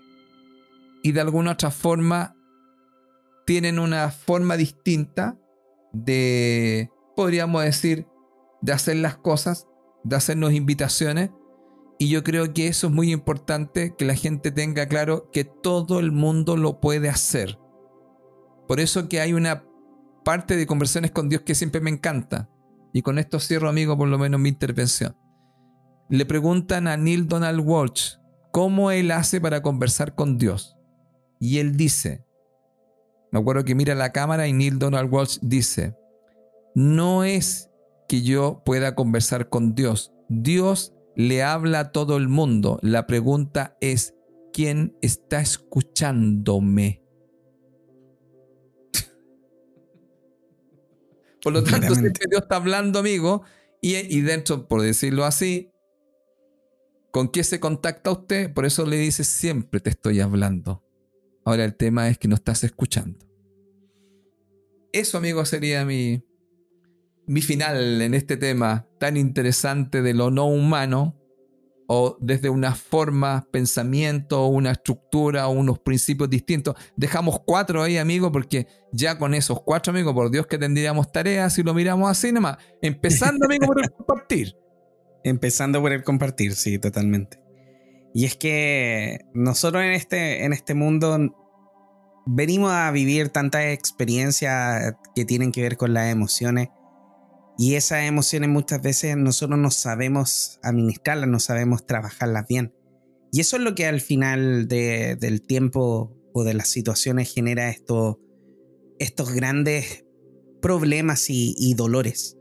Y de alguna otra forma tienen una forma distinta de podríamos decir, de hacer las cosas, de hacernos invitaciones. Y yo creo que eso es muy importante, que la gente tenga claro que todo el mundo lo puede hacer. Por eso que hay una parte de conversaciones con Dios que siempre me encanta. Y con esto cierro, amigo, por lo menos mi intervención. Le preguntan a Neil Donald Walsh cómo él hace para conversar con Dios. Y él dice, me acuerdo que mira la cámara y Neil Donald Walsh dice, no es que yo pueda conversar con Dios. Dios le habla a todo el mundo. La pregunta es, ¿quién está escuchándome? Por lo tanto, si Dios está hablando, amigo, y, y, dentro, por decirlo así, ¿con qué se contacta usted? Por eso le dice siempre te estoy hablando. Ahora el tema es que no estás escuchando. Eso, amigo, sería mi, mi final en este tema tan interesante de lo no humano, o desde una forma, pensamiento, una estructura o unos principios distintos. Dejamos cuatro ahí, amigos, porque ya con esos cuatro, amigos, por Dios que tendríamos tareas si lo miramos así nomás. Empezando, amigo, por el compartir. Empezando por el compartir, sí, totalmente. Y es que nosotros en este, en este mundo venimos a vivir tantas experiencias que tienen que ver con las emociones y esas emociones muchas veces nosotros no sabemos administrarlas, no sabemos trabajarlas bien. Y eso es lo que al final del tiempo o de las situaciones genera estos grandes problemas y, y dolores.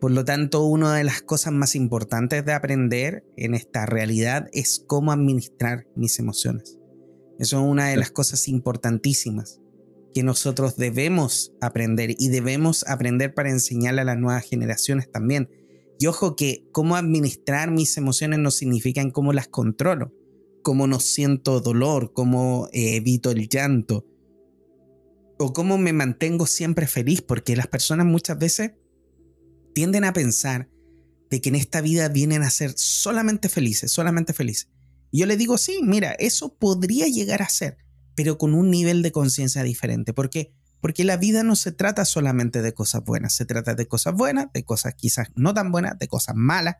Por lo tanto, una de las cosas más importantes de aprender en esta realidad es cómo administrar mis emociones. Eso es una de las cosas importantísimas. Que nosotros debemos aprender y debemos aprender para enseñarle a las nuevas generaciones también. Y ojo que cómo administrar mis emociones no significa en cómo las controlo, cómo no siento dolor, cómo eh, evito el llanto o cómo me mantengo siempre feliz, porque las personas muchas veces tienden a pensar de que en esta vida vienen a ser solamente felices, solamente felices. Y yo le digo, sí, mira, eso podría llegar a ser, pero con un nivel de conciencia diferente. ¿Por qué? Porque la vida no se trata solamente de cosas buenas, se trata de cosas buenas, de cosas quizás no tan buenas, de cosas malas,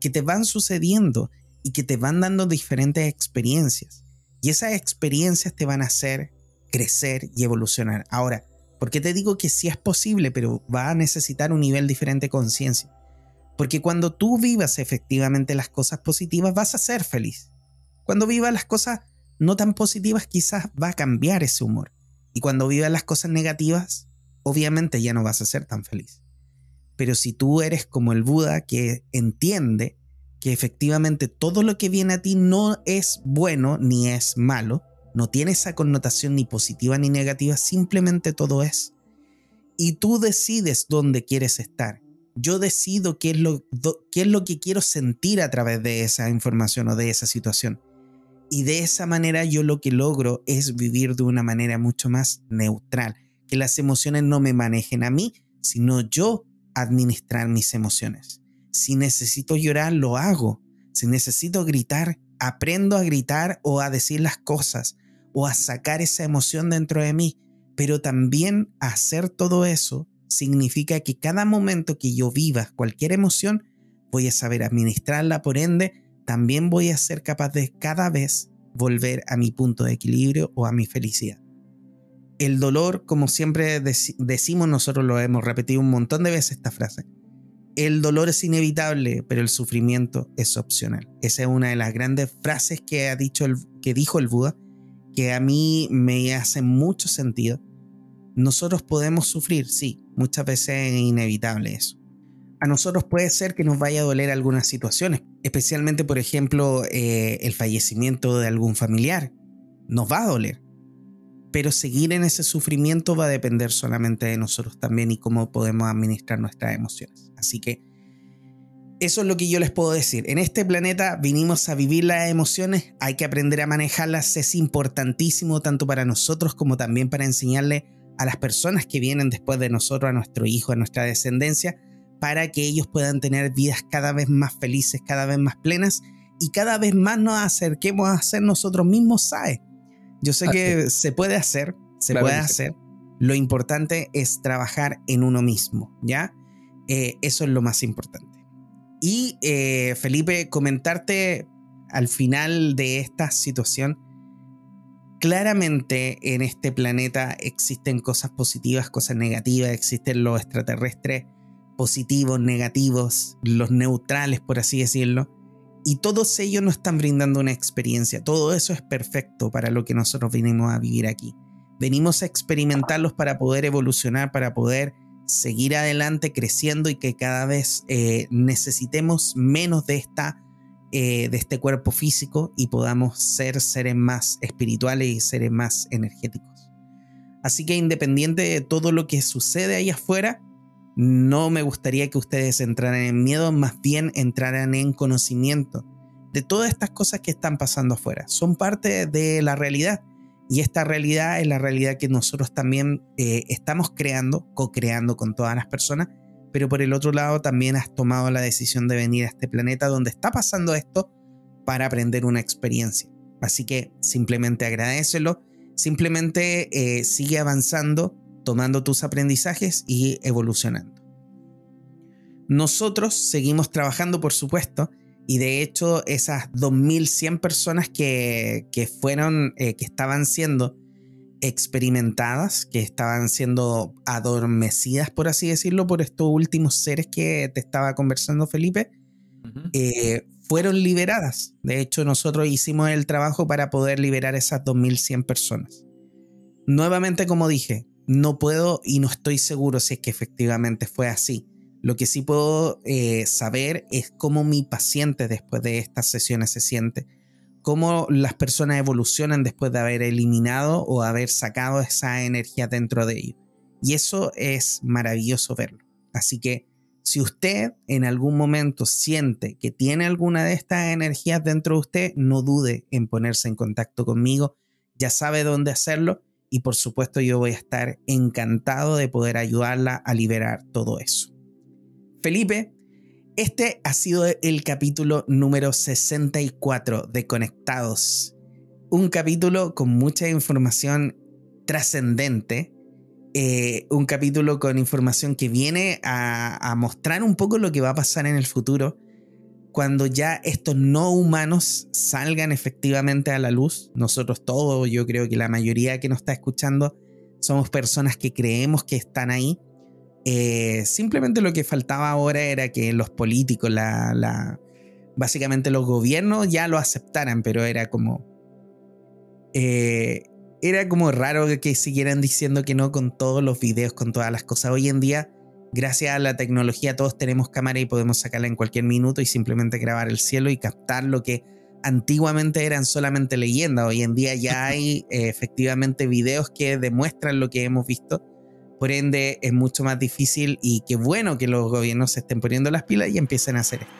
que te van sucediendo y que te van dando diferentes experiencias. Y esas experiencias te van a hacer crecer y evolucionar. Ahora, ¿por qué te digo que sí es posible, pero va a necesitar un nivel diferente de conciencia? Porque cuando tú vivas efectivamente las cosas positivas, vas a ser feliz. Cuando vivas las cosas no tan positivas quizás va a cambiar ese humor. Y cuando vivas las cosas negativas, obviamente ya no vas a ser tan feliz. Pero si tú eres como el Buda que entiende que efectivamente todo lo que viene a ti no es bueno ni es malo, no tiene esa connotación ni positiva ni negativa, simplemente todo es. Y tú decides dónde quieres estar. Yo decido qué es lo, qué es lo que quiero sentir a través de esa información o de esa situación. Y de esa manera yo lo que logro es vivir de una manera mucho más neutral, que las emociones no me manejen a mí, sino yo administrar mis emociones. Si necesito llorar, lo hago. Si necesito gritar, aprendo a gritar o a decir las cosas o a sacar esa emoción dentro de mí. Pero también hacer todo eso significa que cada momento que yo viva cualquier emoción, voy a saber administrarla, por ende, también voy a ser capaz de cada vez volver a mi punto de equilibrio o a mi felicidad. El dolor, como siempre decimos, nosotros lo hemos repetido un montón de veces esta frase. El dolor es inevitable, pero el sufrimiento es opcional. Esa es una de las grandes frases que ha dicho el, que dijo el Buda, que a mí me hace mucho sentido. Nosotros podemos sufrir, sí, muchas veces es inevitable eso a nosotros puede ser que nos vaya a doler algunas situaciones, especialmente por ejemplo eh, el fallecimiento de algún familiar. Nos va a doler, pero seguir en ese sufrimiento va a depender solamente de nosotros también y cómo podemos administrar nuestras emociones. Así que eso es lo que yo les puedo decir. En este planeta vinimos a vivir las emociones, hay que aprender a manejarlas, es importantísimo tanto para nosotros como también para enseñarle a las personas que vienen después de nosotros, a nuestro hijo, a nuestra descendencia, para que ellos puedan tener vidas cada vez más felices, cada vez más plenas y cada vez más nos acerquemos a ser nosotros mismos ¿sabes? Yo sé que se puede hacer, se puede hacer. Lo importante es trabajar en uno mismo, ¿ya? Eh, eso es lo más importante. Y eh, Felipe, comentarte al final de esta situación, claramente en este planeta existen cosas positivas, cosas negativas, existen los extraterrestres positivos, negativos, los neutrales, por así decirlo. Y todos ellos nos están brindando una experiencia. Todo eso es perfecto para lo que nosotros venimos a vivir aquí. Venimos a experimentarlos para poder evolucionar, para poder seguir adelante creciendo y que cada vez eh, necesitemos menos de, esta, eh, de este cuerpo físico y podamos ser seres más espirituales y seres más energéticos. Así que independiente de todo lo que sucede ahí afuera, no me gustaría que ustedes entraran en miedo, más bien entraran en conocimiento de todas estas cosas que están pasando afuera. Son parte de la realidad y esta realidad es la realidad que nosotros también eh, estamos creando, co-creando con todas las personas, pero por el otro lado también has tomado la decisión de venir a este planeta donde está pasando esto para aprender una experiencia. Así que simplemente agradecelo, simplemente eh, sigue avanzando tomando tus aprendizajes y evolucionando. Nosotros seguimos trabajando, por supuesto, y de hecho esas 2.100 personas que, fueron, eh, que estaban siendo experimentadas, que estaban siendo adormecidas, por así decirlo, por estos últimos seres que te estaba conversando Felipe, eh, fueron liberadas. De hecho, nosotros hicimos el trabajo para poder liberar esas 2.100 personas. Nuevamente, como dije, no puedo y no estoy seguro si es que efectivamente fue así. Lo que sí puedo eh, saber es cómo mi paciente después de estas sesiones se siente, cómo las personas evolucionan después de haber eliminado o haber sacado esa energía dentro de ellos. Y eso es maravilloso verlo. Así que si usted en algún momento siente que tiene alguna de estas energías dentro de usted, no dude en ponerse en contacto conmigo. Ya sabe dónde hacerlo y por supuesto yo voy a estar encantado de poder ayudarla a liberar todo eso. Felipe, este ha sido el capítulo número 64 de Conectados. Un capítulo con mucha información trascendente. Eh, un capítulo con información que viene a, a mostrar un poco lo que va a pasar en el futuro cuando ya estos no humanos salgan efectivamente a la luz. Nosotros todos, yo creo que la mayoría que nos está escuchando, somos personas que creemos que están ahí eh, simplemente lo que faltaba ahora era que los políticos, la, básicamente los gobiernos ya lo aceptaran, pero era como... Eh, era como raro que siguieran diciendo que no con todos los videos, con todas las cosas. Hoy en día, gracias a la tecnología, todos tenemos cámara y podemos sacarla en cualquier minuto y simplemente grabar el cielo y captar lo que antiguamente eran solamente leyendas. Hoy en día ya hay eh, efectivamente videos que demuestran lo que hemos visto por ende, es mucho más difícil y qué bueno que los gobiernos se estén poniendo las pilas y empiecen a hacer esto.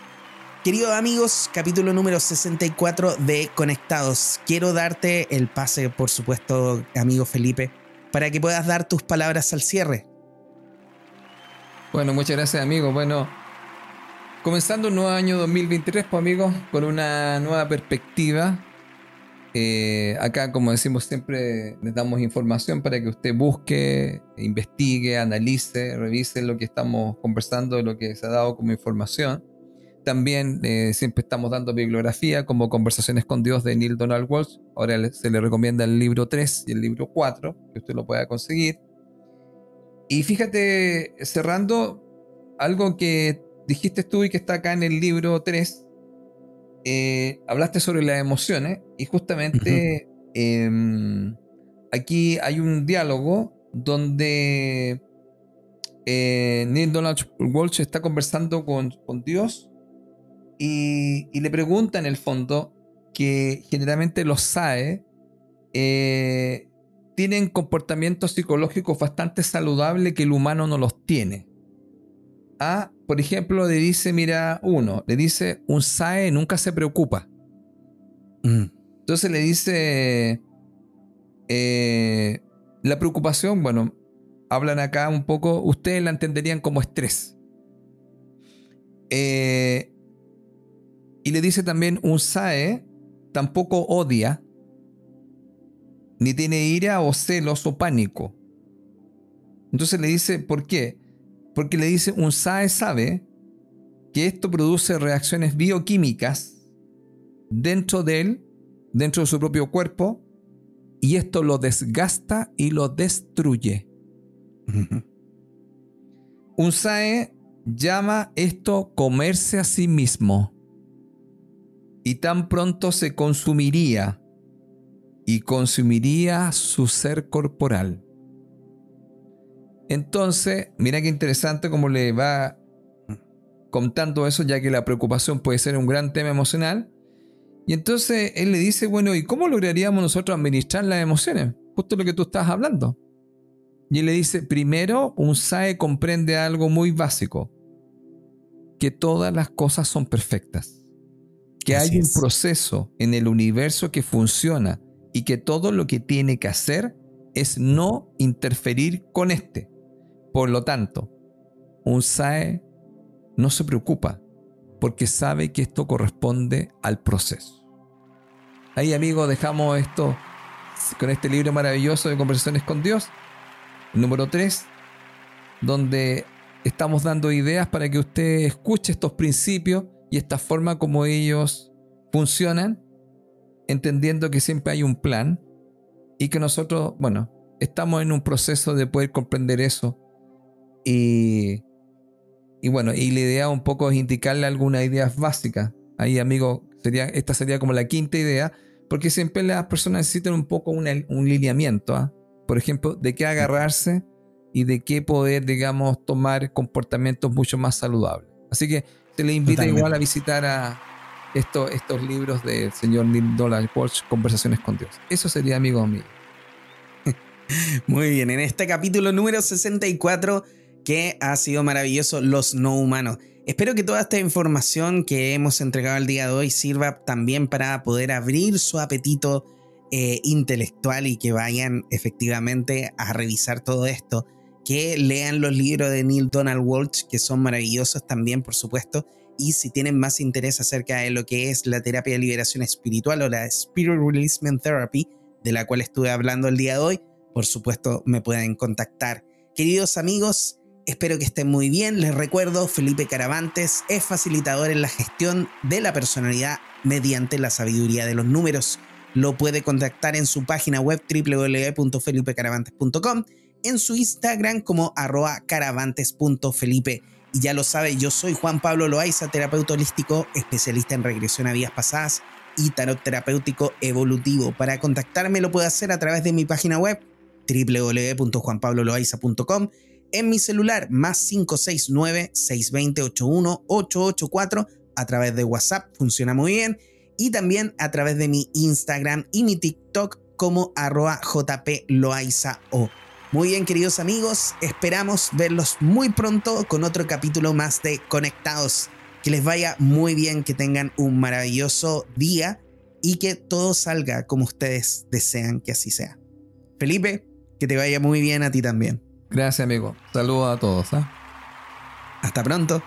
Queridos amigos, capítulo número 64 de Conectados. Quiero darte el pase, por supuesto, amigo Felipe, para que puedas dar tus palabras al cierre. Bueno, muchas gracias, amigo. Bueno, comenzando un nuevo año 2023, pues, amigos, con una nueva perspectiva, eh, acá, como decimos siempre, les damos información para que usted busque, investigue, analice, revise lo que estamos conversando, lo que se ha dado como información. También eh, siempre estamos dando bibliografía como Conversaciones con Dios de Neil Donald Walsh. Ahora se le recomienda el libro 3 y el libro 4, que usted lo pueda conseguir. Y fíjate, cerrando, algo que dijiste tú y que está acá en el libro 3, eh, hablaste sobre las emociones y justamente em, aquí hay un diálogo donde eh, Neil Donald Walsh está conversando con, Dios y, le pregunta en el fondo que generalmente los SAE eh, tienen comportamientos psicológicos bastante saludables que el humano no los tiene. A, por ejemplo, le dice, mira, uno, le dice, un SAE nunca se preocupa. Mm. Entonces le dice, eh, la preocupación, bueno, hablan acá un poco, ustedes la entenderían como estrés. Eh, y le dice también, un SAE tampoco odia, ni tiene ira o celos o pánico. Entonces le dice, ¿por qué? Porque le dice, un SAE sabe que esto produce reacciones bioquímicas dentro de él, dentro de su propio cuerpo, y esto lo desgasta y lo destruye. un SAE llama esto comerse a sí mismo y tan pronto se consumiría y consumiría su ser corporal. Entonces, mira qué interesante cómo le va contando eso, ya que la preocupación puede ser un gran tema emocional. Y entonces él le dice, bueno, ¿y cómo lograríamos nosotros administrar las emociones? Justo lo que tú estás hablando. Y él le dice, primero, un SAE comprende algo muy básico, que todas las cosas son perfectas, que hay un proceso en el universo que funciona y que todo lo que tiene que hacer es no interferir con este. Por lo tanto, un SAE no se preocupa porque sabe que esto corresponde al proceso. Ahí amigos dejamos esto con este libro maravilloso de conversaciones con Dios, número 3, donde estamos dando ideas para que usted escuche estos principios y esta forma como ellos funcionan, entendiendo que siempre hay un plan y que nosotros, bueno, estamos en un proceso de poder comprender eso y, y bueno, y la idea un poco es indicarle algunas ideas básicas. Ahí, amigo, sería, esta sería como la quinta idea, porque siempre las personas necesitan un poco un, lineamiento, ¿ah? por ejemplo, de qué agarrarse y de qué poder, digamos, tomar comportamientos mucho más saludables. Así que te le invito igual a visitar a, estos libros del señor Neil Donald Walsh, Conversaciones con Dios. Eso sería, amigo mío. Muy bien, en este capítulo número 64, que ha sido maravilloso, los no humanos. Espero que toda esta información que hemos entregado el día de hoy sirva también para poder abrir su apetito eh, intelectual y que vayan efectivamente a revisar todo esto. Que lean los libros de Neil Donald Walsh, que son maravillosos también, por supuesto. Y si tienen más interés acerca de lo que es la terapia de liberación espiritual o la Spirit Releasement Therapy, de la cual estuve hablando el día de hoy, por supuesto me pueden contactar. Queridos amigos, espero que estén muy bien. Les recuerdo, Felipe Caravantes es facilitador en la gestión de la personalidad mediante la sabiduría de los números. Lo puede contactar en su página web www.felipecaravantes.com, en su Instagram como arroba caravantes.felipe. Y ya lo sabe, yo soy Juan Pablo Loaiza, terapeuta holístico, especialista en regresión a vidas pasadas y tarot terapéutico evolutivo. Para contactarme lo puede hacer a través de mi página web www.juanpabloloaiza.com, en mi celular más 569-620-81884, a través de WhatsApp, funciona muy bien, y también a través de mi Instagram y mi TikTok como arroba jploaizao. Muy bien, queridos amigos, esperamos verlos muy pronto con otro capítulo más de Conectados. Que les vaya muy bien, que tengan un maravilloso día y que todo salga como ustedes desean que así sea. Felipe, que te vaya muy bien a ti también. Gracias, amigo. Saludos a todos. ¿ah? Hasta pronto.